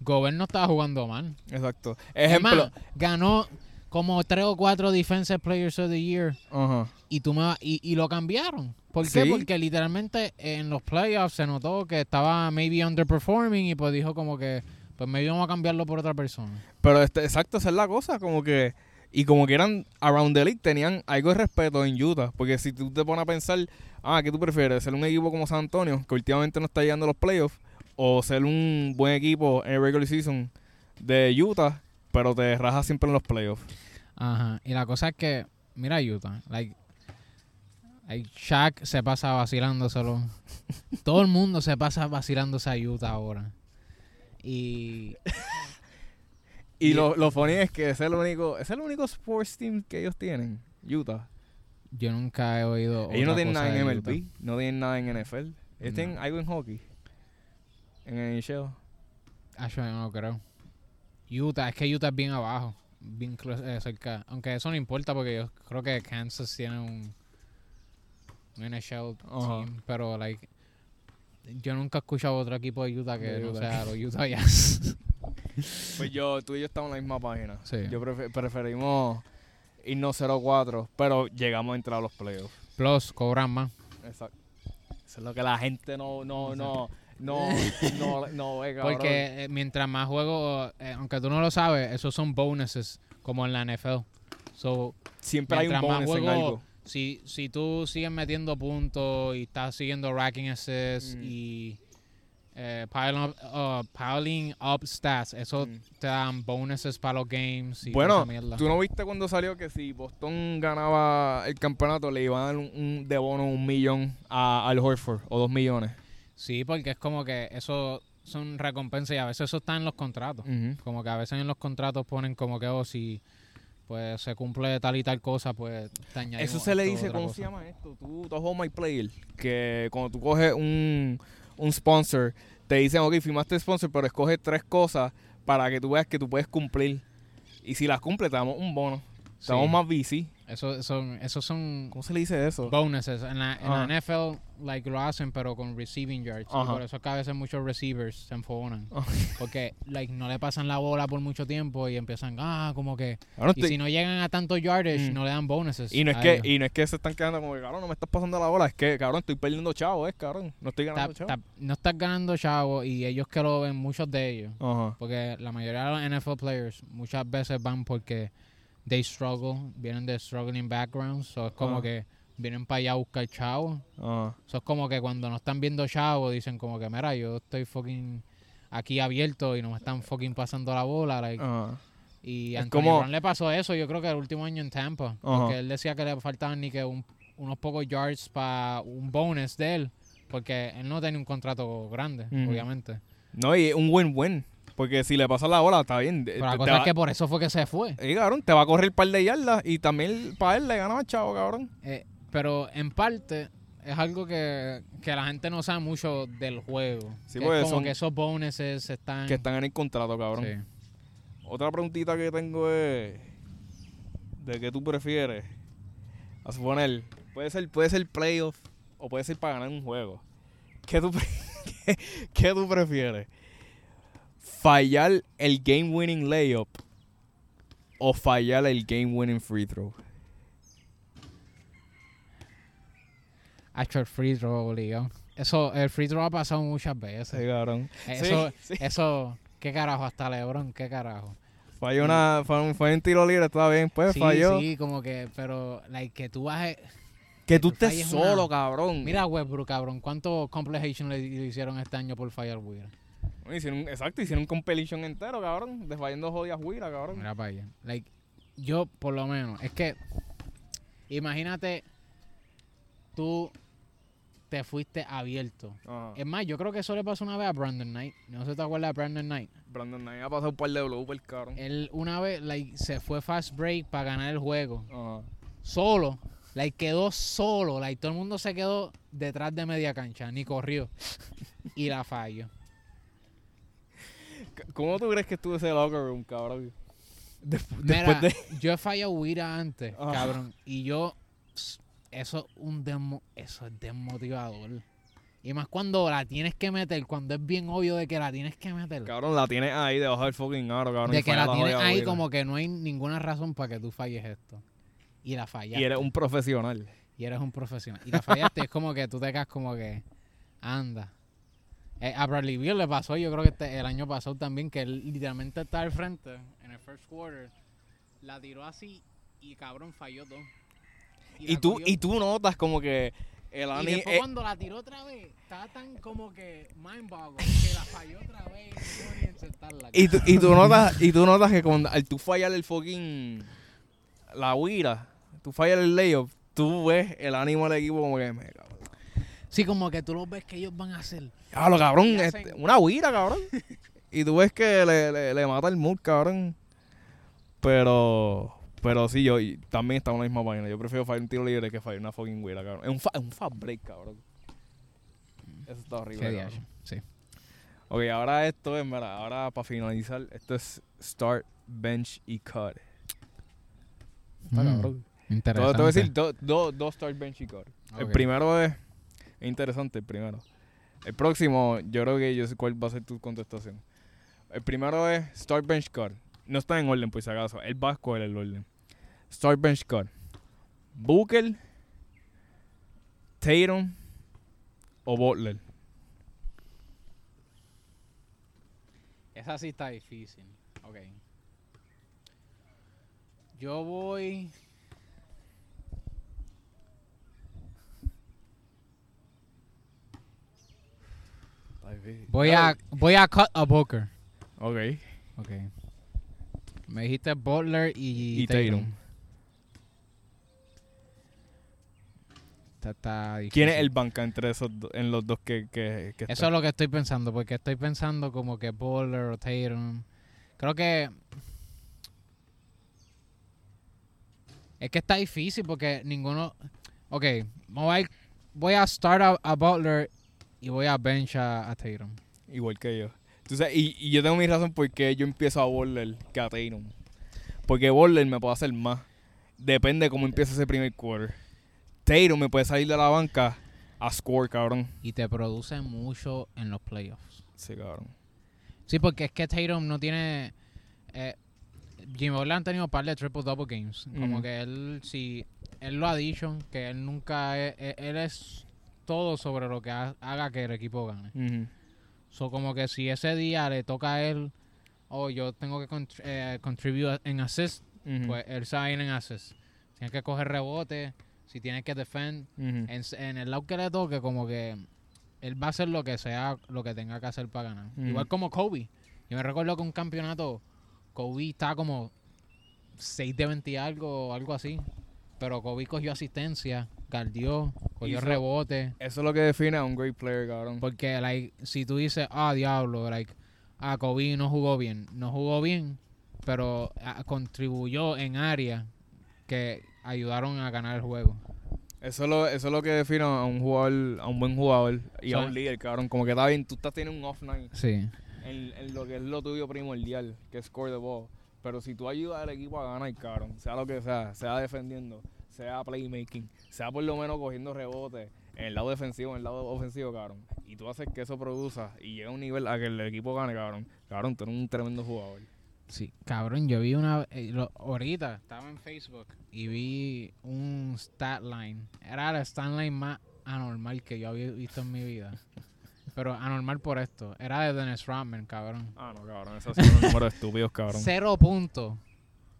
Gobert no estaba jugando mal. Exacto. Es Ejemplo. más, ganó como tres o cuatro Defensive Players of the Year Ajá. y, tú me, y, y lo cambiaron. ¿Por qué? Sí. Porque literalmente en los playoffs se notó que estaba maybe underperforming y pues dijo como que pues maybe vamos a cambiarlo por otra persona. Pero este, exacto, esa es la cosa. Como que. Y como que eran around the league, tenían algo de respeto en Utah. Porque si tú te pones a pensar, ah, ¿qué tú prefieres? ¿Ser un equipo como San Antonio, que últimamente no está llegando a los playoffs? ¿O ser un buen equipo en el regular season de Utah, pero te rajas siempre en los playoffs? Ajá. Y la cosa es que, mira Utah, like, like Shaq se pasa vacilándoselo. Todo el mundo se pasa vacilándose a Utah ahora. Y Y lo, lo funny es que es el único, es el único sports team que ellos tienen, Utah. yo nunca he oído. ellos no tienen nada en MLB, Utah. no tienen nada en NFL. Ellos No. tienen algo en hockey. En el NHL. Ah, yo no lo creo. Utah, es que Utah es bien abajo. Bien clo- eh, cerca. Aunque eso no importa porque yo creo que Kansas tiene un, un NHL team. Pero, like, yo nunca he escuchado otro equipo de Utah que De no sea los Utah Jazz. Pues yo, tú y yo estamos en la misma página. Sí. Yo prefe- preferimos irnos 0-4, pero llegamos a entrar a los playoffs. Plus, cobran más. Exacto. Eso es lo que la gente no, no, no, no, no, no ve. Porque eh, mientras más juegos, eh, aunque tú no lo sabes, esos son bonuses, como en la NFL. So, siempre hay un bonus en juego- algo. Si, si tú sigues metiendo puntos y estás siguiendo racking assists Mm. y eh, piling, up, uh, piling up stats, eso Mm. te dan bonuses para los games. Y Bueno. ¿Tú no viste cuando salió que si Boston ganaba el campeonato le iban a dar un, un- de bono un millón a, al Horford o dos millones? Sí, porque es como que eso son recompensas y a veces eso está en los contratos. Como que a veces en los contratos ponen como que, oh, si pues se cumple tal y tal cosa, pues te añadimos Eso se le dice, ¿cómo cosa. se llama esto? Tú, tú home my player. Que cuando tú coges un, un sponsor, te dicen, ok, firmaste sponsor, pero escoge tres cosas para que tú veas que tú puedes cumplir. Y si las cumples, te damos un bono. Te Sí. damos más bici. Eso son, esos son ¿Cómo se le dice eso? bonuses. En la, en la Ajá. NFL, like, lo hacen, pero con receiving yards. Y por eso es que a veces muchos receivers se enfogonan. Porque, like, no le pasan la bola por mucho tiempo y empiezan, ah, como que... Ahora Y estoy- si no llegan a tanto yardage, Mm. no le dan bonuses. y, no es que, ellos. y no es que se están quedando como que, cabrón, no me estás pasando la bola. Es que, cabrón, estoy perdiendo chavo, es, cabrón. No estoy Ta- ganando chavo. ta- no estás ganando chavo y ellos que lo ven, muchos de ellos. Porque la mayoría de los NFL players muchas veces van porque they struggle, vienen de struggling backgrounds. So es como Ajá. que vienen para allá a buscar chavo. Ajá. So es como que cuando no están viendo chavo dicen como que, mira, yo estoy fucking aquí abierto y no me están fucking pasando la bola. like, Ajá. y a Anthony como- Brown le pasó eso yo creo que el último año en Tampa. Porque él decía que le faltaban ni que un- unos pocos yards para un bonus de él. Porque él no tenía un contrato grande, obviamente. No, y un win-win. Porque si le pasa la bola, está bien. Pero la cosa es que por eso fue que se fue. Eh, cabrón, te va a correr un par de yardas y también para él le ganaba chavo, cabrón. Eh, pero en parte es algo que, que la gente no sabe mucho del juego. Sí, Que es como son- que esos bonuses están... Que están en el contrato, cabrón. Sí. Otra preguntita que tengo es de qué tú prefieres. A suponer, puede ser, puede ser playoff o puede ser para ganar un juego. ¿Qué tú, pre- qué, qué tú prefieres? ¿Fallar el game winning layup o fallar el game winning free throw? El free throw obligado. Eso, el free throw ha pasado muchas veces. Sí, cabrón. Eso, Sí, sí. eso, qué carajo, hasta LeBron, qué carajo. Falló una, fue, un- fue un tiro libre, está bien, pues sí, falló. sí, como que, pero, like, que tú bajes. Que tú estés una- solo, cabrón. Mira Westbrook, cabrón, ¿cuánto completion le, le hicieron este año por fallar Wira? Hicieron, exacto, hicieron un compilation entero, cabrón. Desfallando jodidas huiras, cabrón. Mira para allá. Like, yo, por lo menos, es que, imagínate, tú te fuiste abierto. Ajá. Es más, yo creo que eso le pasó una vez a Brandon Knight. No sé si te acuerdas de Brandon Knight. Brandon Knight ha pasado un par de bloopers, cabrón. Él una vez like, se fue fast break para ganar el juego. Ajá. Solo. Like, quedó solo. Like, todo el mundo se quedó detrás de media cancha. Ni corrió. y la falló. ¿Cómo tú crees que estuvo ese locker room, cabrón? Des- Mira, después de... yo he fallado Wira antes, cabrón. Y yo, eso es un demo, eso es desmotivador. Y más cuando la tienes que meter, cuando es bien obvio de que la tienes que meter. Cabrón, la tienes ahí debajo del fucking aro, cabrón. de que la tienes ahí huira. como que no hay ninguna razón para que tú falles esto. Y la fallaste. Y eres un profesional. y eres un profesional. Y la fallaste es como que tú te quedas como que, anda. Eh, a Bradley Beal le pasó, yo creo que este- el año pasado también, que él literalmente estaba al frente en el first quarter, la tiró así y cabrón falló todo. Y tú, cogió. y tú notas como que el Y anime... después cuando la tiró otra vez, estaba tan como que mind boggle, que la falló otra vez y no insertarla. Y tú, y tú notas, y tú notas que cuando al tú fallar el fucking la huira, tú fallas el layup, tú ves el ánimo del equipo como que me cabrón. Sí, como que tú lo ves que ellos van a hacer. Ah, lo cabrón, este, una huira, cabrón. y tú ves que le, le, le mata el mood, cabrón. Pero pero sí, yo también estamos en la misma página. Yo prefiero fallar un tiro libre que fallar una fucking huira, cabrón. Es un, fa, es un fast break, cabrón. Eso está horrible. Cabrón. Sí. Ok, ahora esto es, mira, ahora para finalizar, esto es start, bench y cut. Está Mm, cabrón. Interesante. te voy a decir do- do- dos start, bench y cut. El primero es, es interesante, el primero. El próximo, yo creo que yo sé cuál va a ser tu contestación. El primero es start, bench, cut. No está en orden, si acaso. Él va a el orden. Start, bench, cut. Booker, Tatum o Butler. Esa sí está difícil. Ok. Yo voy. Voy a, voy a cut a Booker. Ok. Ok. Me dijiste Butler y, Y Tatum. Está ¿Quién es el banca entre esos en los dos que, que, que Eso es lo que estoy pensando, porque estoy pensando como que Butler o Tatum. Creo que... Es que está difícil porque ninguno... Ok, voy a, voy a start a, a Butler y voy a bench a, a Tatum. Igual que yo. Entonces, y, y yo tengo mi razón por qué yo empiezo a Butler que a Tatum. Porque Butler me puede hacer más. Depende de cómo empiece ese primer quarter. Tatum me puede salir de la banca a score, cabrón. Y te produce mucho en los playoffs. Sí, cabrón. Sí, porque es que Tatum no tiene... Eh, Jimmy Butler han tenido un par de triple-double games. Como que él, si... Él lo ha dicho, que él nunca... es- él, él es todo sobre lo que ha- haga que el equipo gane. Ujú. So, como que si ese día le toca a él, o yo tengo que contr- eh, contribute en assist, pues él se va a ir en assist. Tiene que coger rebote, si tiene que defend, en, el lado que le toque, como que él va a hacer lo que sea, lo que tenga que hacer para ganar. Igual como Kobe. Yo me recuerdo que un campeonato, Kobe estaba como 6 de 20 y algo, algo así. Pero Kobe cogió asistencia, guardió, cogió Hizo- rebote. Eso es lo que define a un great player, cabrón. Porque, like, si tú dices, ah, diablo, like, ah, Kobe no jugó bien. No jugó bien, pero ah, contribuyó en áreas que ayudaron a ganar el juego. Eso es lo, eso es lo que define a un jugador, a un buen jugador y a un líder, cabrón. Como que está bien, tú estás teniendo un off night Sí. en, en lo que es lo tuyo primordial, que es score the ball. Pero si tú ayudas al equipo a ganar, cabrón, sea lo que sea, sea defendiendo, sea playmaking, sea por lo menos cogiendo rebotes en el lado defensivo, en el lado ofensivo, cabrón. Y tú haces que eso produza y llega a un nivel a que el equipo gane, cabrón. Cabrón, tú eres un tremendo jugador. Sí, cabrón, yo vi una... eh, lo- ahorita estaba en Facebook y vi un stat line. Era el stat line más anormal que yo había visto en mi vida. Pero anormal por esto. Era de Dennis Rodman, cabrón. Ah, no, cabrón. Esos son números estúpidos, cabrón. 0 puntos.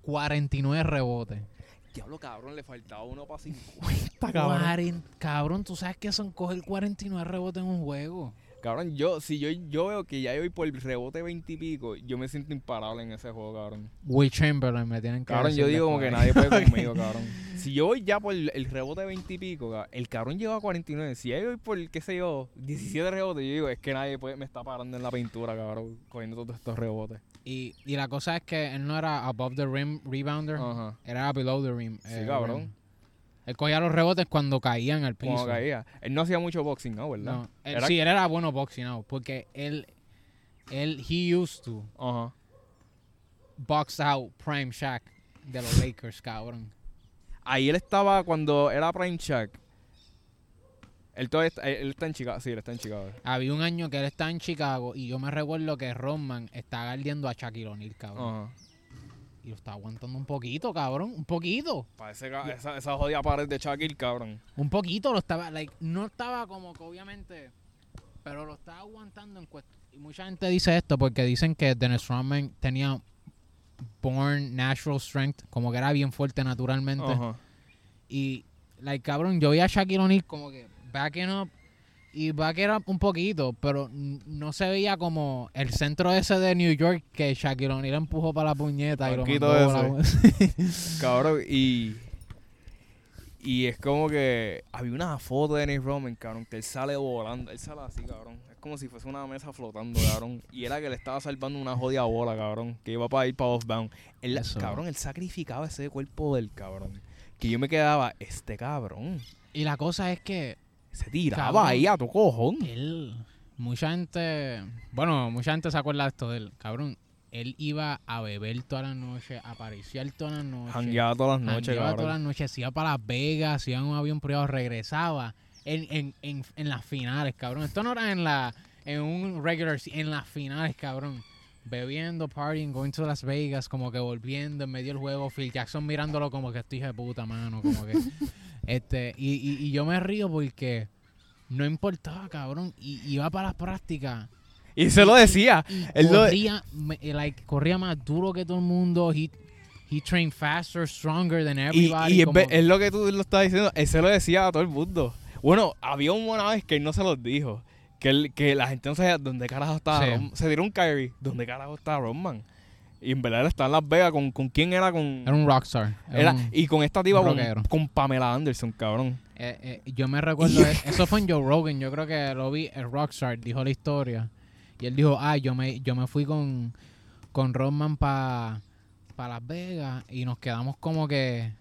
49 rebotes. Diablo, cabrón, le faltaba uno para 50, Cuaren- cabrón, tú sabes que son coger 49 rebotes en un juego. Cabrón, yo, si yo, yo veo que ya yo voy por el rebote 20 y pico, yo me siento imparable en ese juego, cabrón. Will Chamberlain me tienen que Cabrón, yo digo como que nadie puede conmigo, cabrón. Si yo voy ya por el, el rebote 20 y pico, cabrón, el cabrón llegó a 49. Si yo voy por, qué sé yo, 17 rebotes, yo digo, es que nadie puede, me está parando en la pintura, cabrón, cogiendo todos estos rebotes. Y, y la cosa es que él no era above the rim rebounder, Ajá. era below the rim. Sí, eh, cabrón. rim. Él cogía los rebotes cuando caían al piso. Como caía. Él no hacía mucho boxing, ¿no? ¿Verdad? No, él- Era- sí, él era bueno boxing out, porque él, él, he used to Ajá. box out Prime Shaq de los Lakers, cabrón. Ahí él estaba cuando era Prime Shaq. Él, todavía está, él está en Chicago. Sí, él está en Chicago. Había un año que él estaba en Chicago y yo me recuerdo que Rodman estaba guardiando a Shaquille O'Neal, cabrón. Ajá. Y lo estaba aguantando un poquito, cabrón. Un poquito. Parece que esa, esa jodida pared de Shaquille, cabrón. Un poquito lo estaba, like, no estaba como que obviamente, pero lo estaba aguantando en cuestión. Y mucha gente dice esto porque dicen que Dennis Rodman tenía born natural strength, como que era bien fuerte naturalmente. Ajá. Y, like, cabrón, yo vi a Shaquille O'Neal como que backing up y backing up un poquito, pero no se veía como el centro ese de New York que Shaquille O'Neal empujó para la puñeta y lo mandó la- Cabrón, y. Y es como que había una foto de Dennis Roman, cabrón, que él sale volando. Él sale así, cabrón. Es como si fuese una mesa flotando, cabrón. Y era que le estaba salvando una jodida bola, cabrón. Que iba para ir para off-bound. Él, Eso. cabrón, él sacrificaba ese cuerpo del cabrón. Que yo me quedaba, este cabrón. Y la cosa es que Se tiraba ahí a tu cojón. él, mucha gente, bueno, mucha gente se acuerda de esto de él, cabrón. Él iba a beber todas las noches, a apariciar todas las noches. Jangueaba todas las noches, cabrón. todas las noches, se iba para Las Vegas, se iba en un avión privado, regresaba en, en, en, en las finales, cabrón. Esto no era en la en un regular, en las finales, cabrón. Bebiendo, partying, going to Las Vegas, como que volviendo en medio del juego, Phil Jackson mirándolo como que estoy de puta, mano, como que este y, y, y yo me río porque no importaba, cabrón, y iba para las prácticas Y se lo decía. y Él lo- corría, me- eh, like, corría más duro que todo el mundo. He, he trained faster, stronger than Y, everybody. y es, como- es lo que tú lo estás diciendo, él se lo decía a todo el mundo. Bueno, había una vez que él no se los dijo. Que, él- que la gente no sabía dónde carajo estaba Sí. Rom- Se dieron un Kyrie, ¿dónde carajo estaba Rodman? Y en verdad él estaba en Las Vegas. ¿Con, con quién era? Con, era un rockstar. Era era- un- y con esta un con, con Pamela Anderson, cabrón. eh, eh, yo me recuerdo, eh, eso fue en Joe Rogan. Yo creo que lo vi, el rockstar dijo la historia. Y él dijo, ah, yo me, yo me fui con, con Rodman para Las Vegas y nos quedamos como que...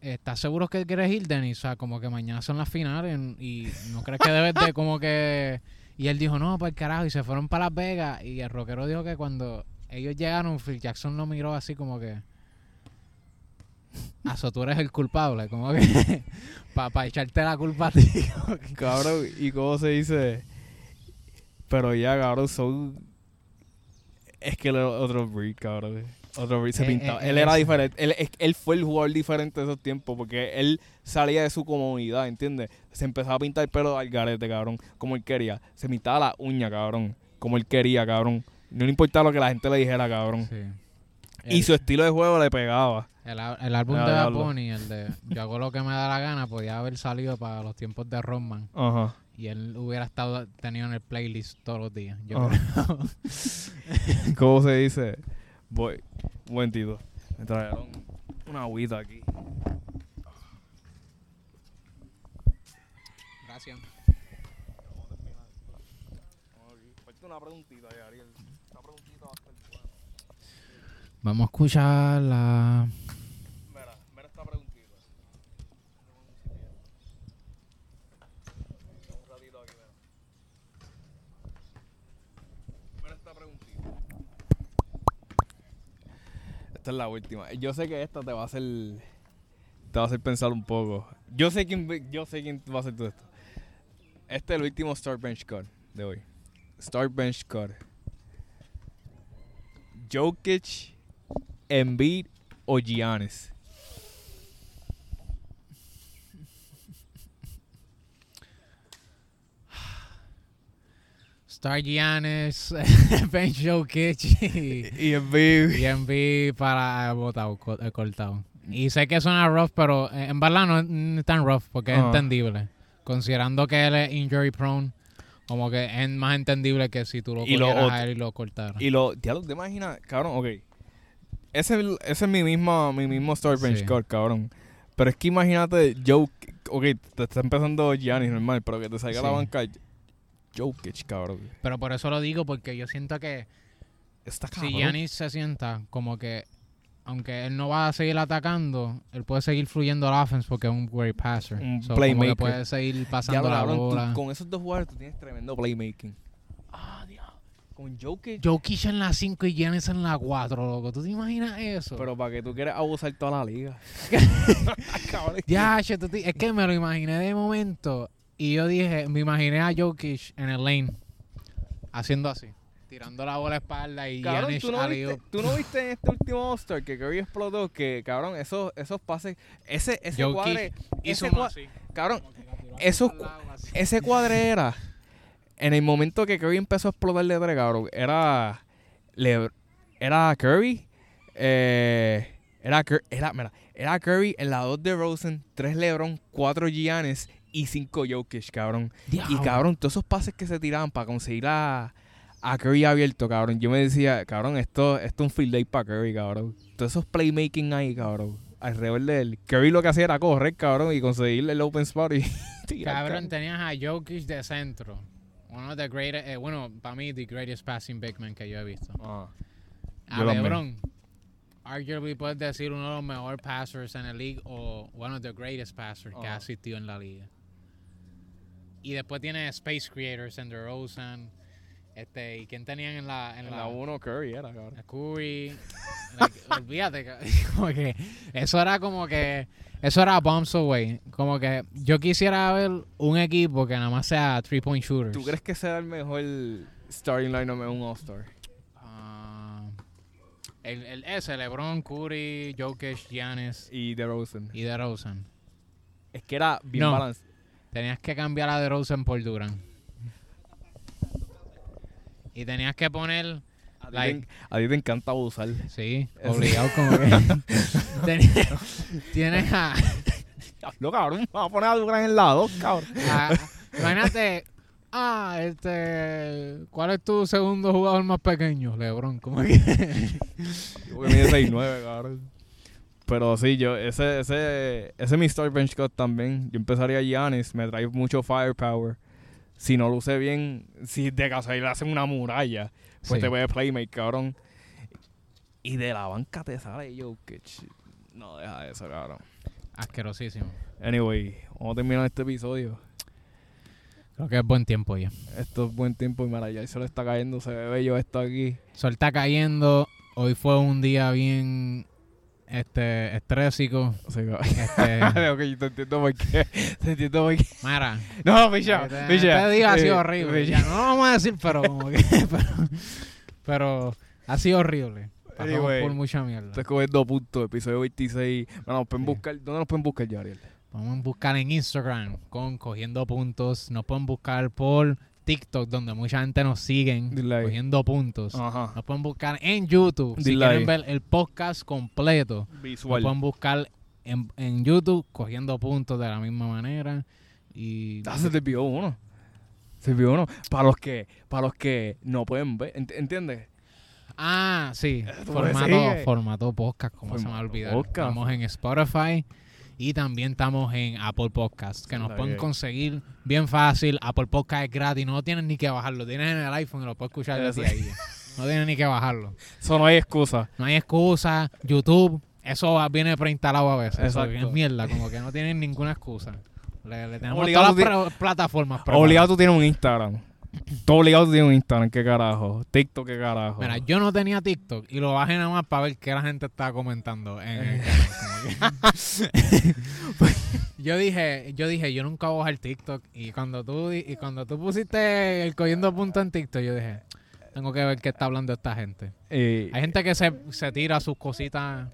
¿Estás seguro que quieres ir, Denis? O sea, como que mañana son las finales y no crees que debes de como que... Y él dijo, no, para el carajo. Y se fueron para Las Vegas. Y el rockero dijo que cuando ellos llegaron, Phil Jackson lo miró así como que... Aso, tú eres el culpable. Como que... Para echarte la culpa a ti. Cabrón, ¿y cómo se dice? Pero ya, cabrón, son... Es que él era otro breed, cabrón. Otro breed se Eh, pintaba. eh, él era eso. diferente. Él, él fue el jugador diferente de esos tiempos porque él salía de su comunidad, ¿entiendes? Se empezaba a pintar el pelo al garete, cabrón, como él quería. Se pintaba la uña, cabrón, como él quería, cabrón. No le importaba lo que la gente le dijera, cabrón. Sí. Y su estilo de juego le pegaba. El, álbum de Bad. Bunny, el de Yo hago lo que me da la gana, podía haber salido para los tiempos de Rodman. Ajá. Y él hubiera estado tenido en el playlist todos los días. Yo Ah. creo. ¿Cómo se dice? Voy. Un momentito. Me trajeron una agüita aquí. Gracias. Una preguntita, Ariel. Una preguntita va a estar buena. Vamos a escuchar la... Mira, mira esta preguntita. Un ratito aquí, mira. Mira esta preguntita. Esta es la última. Yo sé que esta te va a hacer. Te va a hacer pensar un poco. Yo sé quién, yo sé quién va a hacer todo esto. Este es el último Start Bench Cut de hoy. Start Bench Cut. Jokic, Embiid o Giannis. Star Giannis, Ben Jokic y, Y en vivo. y Embiid para botado, co- eh, cortado. Y sé que suena rough, pero eh, en verdad no es tan rough porque es Ah. entendible. Considerando que él es injury prone, como que es más entendible que si tú lo cogieras a él y lo cortaras. Y lo, diablo, te imaginas, cabrón, ok. Ese, es el- ese es mi mismo, mi mismo start bench Sí. score, cabrón. Pero es que imagínate, Joe, ok, te está empezando Giannis normal, pero que te salga a la Sí. banca Jokic, cabrón. Pero por eso lo digo, porque yo siento que Está cabrón. si Giannis se sienta como que, aunque él no va a seguir atacando, él puede seguir fluyendo al offense porque es un great passer. Un So, como playmaker. que puede seguir pasando la tú- bola. con esos dos jugadores tú tienes tremendo playmaking. Ah, diablo. Con Jokic. Jokic en la 5 y Giannis en la 4, loco. ¿Tú te imaginas eso? Pero para que tú quieres abusar toda la liga. Ya, che, tú te- es que me lo imaginé de momento y yo dije, me imaginé a Jokic en el lane haciendo así, tirando la bola a espalda y Cabrón, Giannis ¿tú no, viste, tú no viste en este último All-Star que Curry explotó que, cabrón, esos, esos pases, ese, ese Jokic cuadre, hizo ese cua- así. cabrón, la esos ese cuadre era, en el momento que Curry empezó a explotar de tres, cabrón, era, Le- era Curry, eh, era, Cur- era, mira, era Curry en la 2 de Rosen, 3 LeBron, 4 Giannis y 5 Jokic, cabrón. Y cabrón, todos esos pases que se tiraban para conseguir a, a Curry abierto, cabrón. Yo me decía, cabrón, esto, esto es un field day para Curry, cabrón. Todos esos playmaking ahí, cabrón. Alrededor de él. Curry lo que hacía era correr, cabrón, y conseguirle el open spot y tirar, Cabrón, tenías a Jokic de centro. Uno de greatest, eh, bueno, para mí, the greatest passing big man que yo he visto. Ah. A Yo. LeBron, arguably puedes decir uno de los mejores passers en la league o one of the greatest passers que ha asistido en la liga. Y después tiene Space Creators en DeRozan. Este, ¿y quién tenían en la en, En la, la 1 Curry era, cabrón. Curry? Like, olvídate, como que eso era como que eso era bombs away. Como que yo quisiera ver un equipo que nada más sea three point shooters. ¿Tú crees que sea el mejor starting line en un All-Star? Ah, el, el ese, LeBron, Curry, Jokic, Giannis Y DeRozan. y DeRozan. Es que era bien No. balanceado. Tenías que cambiar a DeRozan por Durant. Y tenías que poner, A ti, Like- te, a ti te encanta abusar. sí, obligado como que. Tienes- a, No, cabrón, vamos a poner a Durant en la 2, cabrón. a- Imagínate. Ah, este. ¿Cuál es tu segundo jugador más pequeño? LeBron, como que. Porque mide 6'9, cabrón. Pero sí, yo, ese, ese, ese es mi start bench cut también. Yo empezaría Giannis, me trae mucho firepower. Si no luce bien, si de casualidad le hacen una muralla, pues Sí. te puede playmate, cabrón. Y de la banca te sale Jokic. No, deja eso, cabrón. Asquerosísimo. Anyway, vamos a terminar este episodio. Creo que es buen tiempo ya. Esto es buen tiempo y mira, ya el sol está cayendo, se ve bello esto aquí. Sol está cayendo. Hoy fue un día bien este estrésico. Este, ok, te entiendo por qué. Te entiendo por qué. Mara, No, picha, este, picha. este día ha sido Eh, horrible. Ya, no lo vamos a decir, pero como que pero, pero ha sido horrible. Pasamos Anyway, por mucha mierda. Estás cogiendo puntos, episodio 26. Bueno, nos pueden Sí. buscar. ¿Dónde nos pueden buscar, Yariel? Vamos a buscar en Instagram con Cogiendo Puntos. Nos pueden buscar por TikTok, donde mucha gente nos siguen. Ahí. Cogiendo Puntos. Ajá. Nos pueden buscar en YouTube. Si quieren ver el podcast completo. Nos Visual. pueden buscar en, en YouTube cogiendo puntos de la misma manera. Y Ah, se te olvidó uno. Se olvidó uno. Para los que, para los que no pueden ver. Ent- ¿Entiendes? Ah, sí. Formato, formato podcast, como se me podcast. Estamos en Spotify y también estamos en Apple Podcast, que nos pueden conseguir bien fácil. Apple Podcast es gratis, no tienes ni que bajarlo. Tienes en el iPhone y lo puedes escuchar desde ahí. No tienes ni que bajarlo. Eso no hay excusa. No hay excusa. YouTube, eso viene preinstalado a veces. Eso es mierda, como que no tienen ninguna excusa. Le, le tenemos Obligado todas las plataformas. preparadas. Obligado tú tienes un Instagram. Todo obligado tú tienes un Instagram. ¿Qué carajo? TikTok, ¿qué carajo? Mira, yo no tenía TikTok y lo bajé nada más para ver qué la gente estaba comentando en el que- yo dije, yo dije, yo nunca voy a bajar TikTok y cuando tú y cuando tú pusiste el cogiendo punto en TikTok, yo dije, tengo que ver qué está hablando esta gente. Eh, Hay gente que se, se tira sus cositas.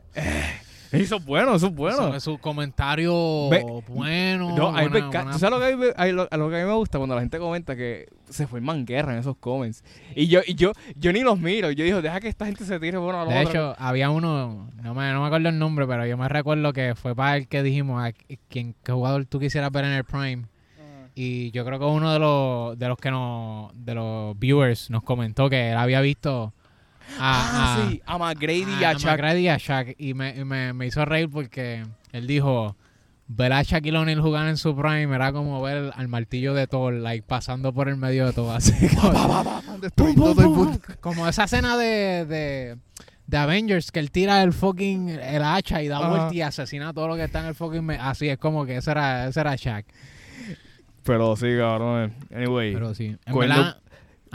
Eso es bueno, eso es bueno. Sobre su comentario Ve- bueno. No, a mí me buena- encanta. buena- ¿Tú sabes lo que, a mí me, a lo, que a mí me gusta cuando la gente comenta que se fue manguerra en esos comments? Y yo, y yo, yo ni los miro. Yo digo, deja que esta gente se tire bueno a los De otros. hecho, había uno, no me, no me acuerdo el nombre, pero yo me recuerdo que fue para el que dijimos a quién, qué jugador tú quisieras ver en el Prime. Y yo creo que uno de los, de los que nos, de los viewers nos comentó que él había visto a, Ah, a- sí, a McGrady y a- a. McGrady y a Shaq. Y me, y me, me hizo reír porque él dijo, ver a Shaquille O'Neal jugar en su prime era como ver al martillo de Thor, like, pasando por el medio de todo. Así como, esa escena de, de, de Avengers que él tira el fucking el hacha y da vuelta y asesina a todo lo que está en el fucking... Así es como que ese era, ese era Shaq. Pero sí, cabrón. Anyway. Pero sí, en Cuando- verdad,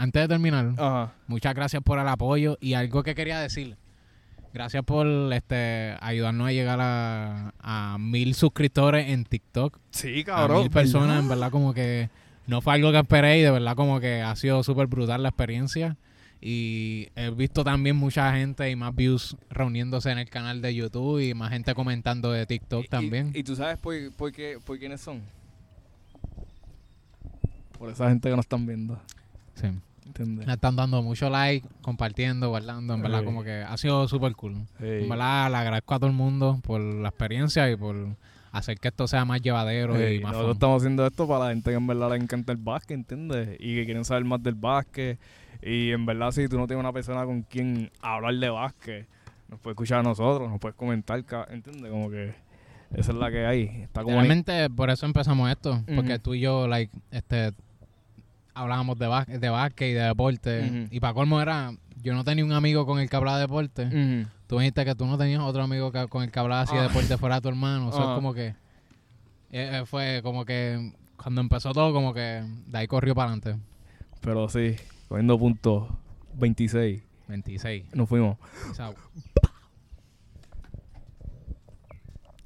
antes de terminar, muchas gracias por el apoyo y algo que quería decir. Gracias por este ayudarnos a llegar a, a mil suscriptores en TikTok. Sí, A cabrón. mil personas, en verdad, como que no fue algo que esperé y de verdad como que ha sido súper brutal la experiencia. Y he visto también mucha gente y más views reuniéndose en el canal de YouTube y más gente comentando de TikTok Y- también. Y, y tú sabes por, por qué, por quiénes son? Por esa gente que nos están viendo. sí. ¿Entiendes? Le están dando mucho like, compartiendo, guardando. En verdad, Sí. como que ha sido súper cool. Sí. En verdad, le agradezco a todo el mundo por la experiencia y por hacer que esto sea más llevadero Sí, y más nosotros fun. estamos haciendo esto para la gente que en verdad le encanta el básquet, ¿entiendes? Y que quieren saber más del básquet. Y en verdad, si tú no tienes una persona con quien hablar de básquet, nos puedes escuchar a nosotros, nos puedes comentar, ¿entiendes? Como que esa es la que hay. Está como Realmente por eso empezamos esto, porque tú y yo, like, este, hablábamos de básquet, de básquet y de deporte. Y para colmo era, yo no tenía un amigo con el que hablaba de deporte. Ujú. Tú dijiste que tú no tenías otro amigo que- con el que hablaba así de Ah. deporte fuera tu hermano. Eso Ajá. es como que, eh, eh, fue como que, cuando empezó todo, como que de ahí corrió para adelante. Pero sí, cogiendo puntos 26, 26. nos fuimos.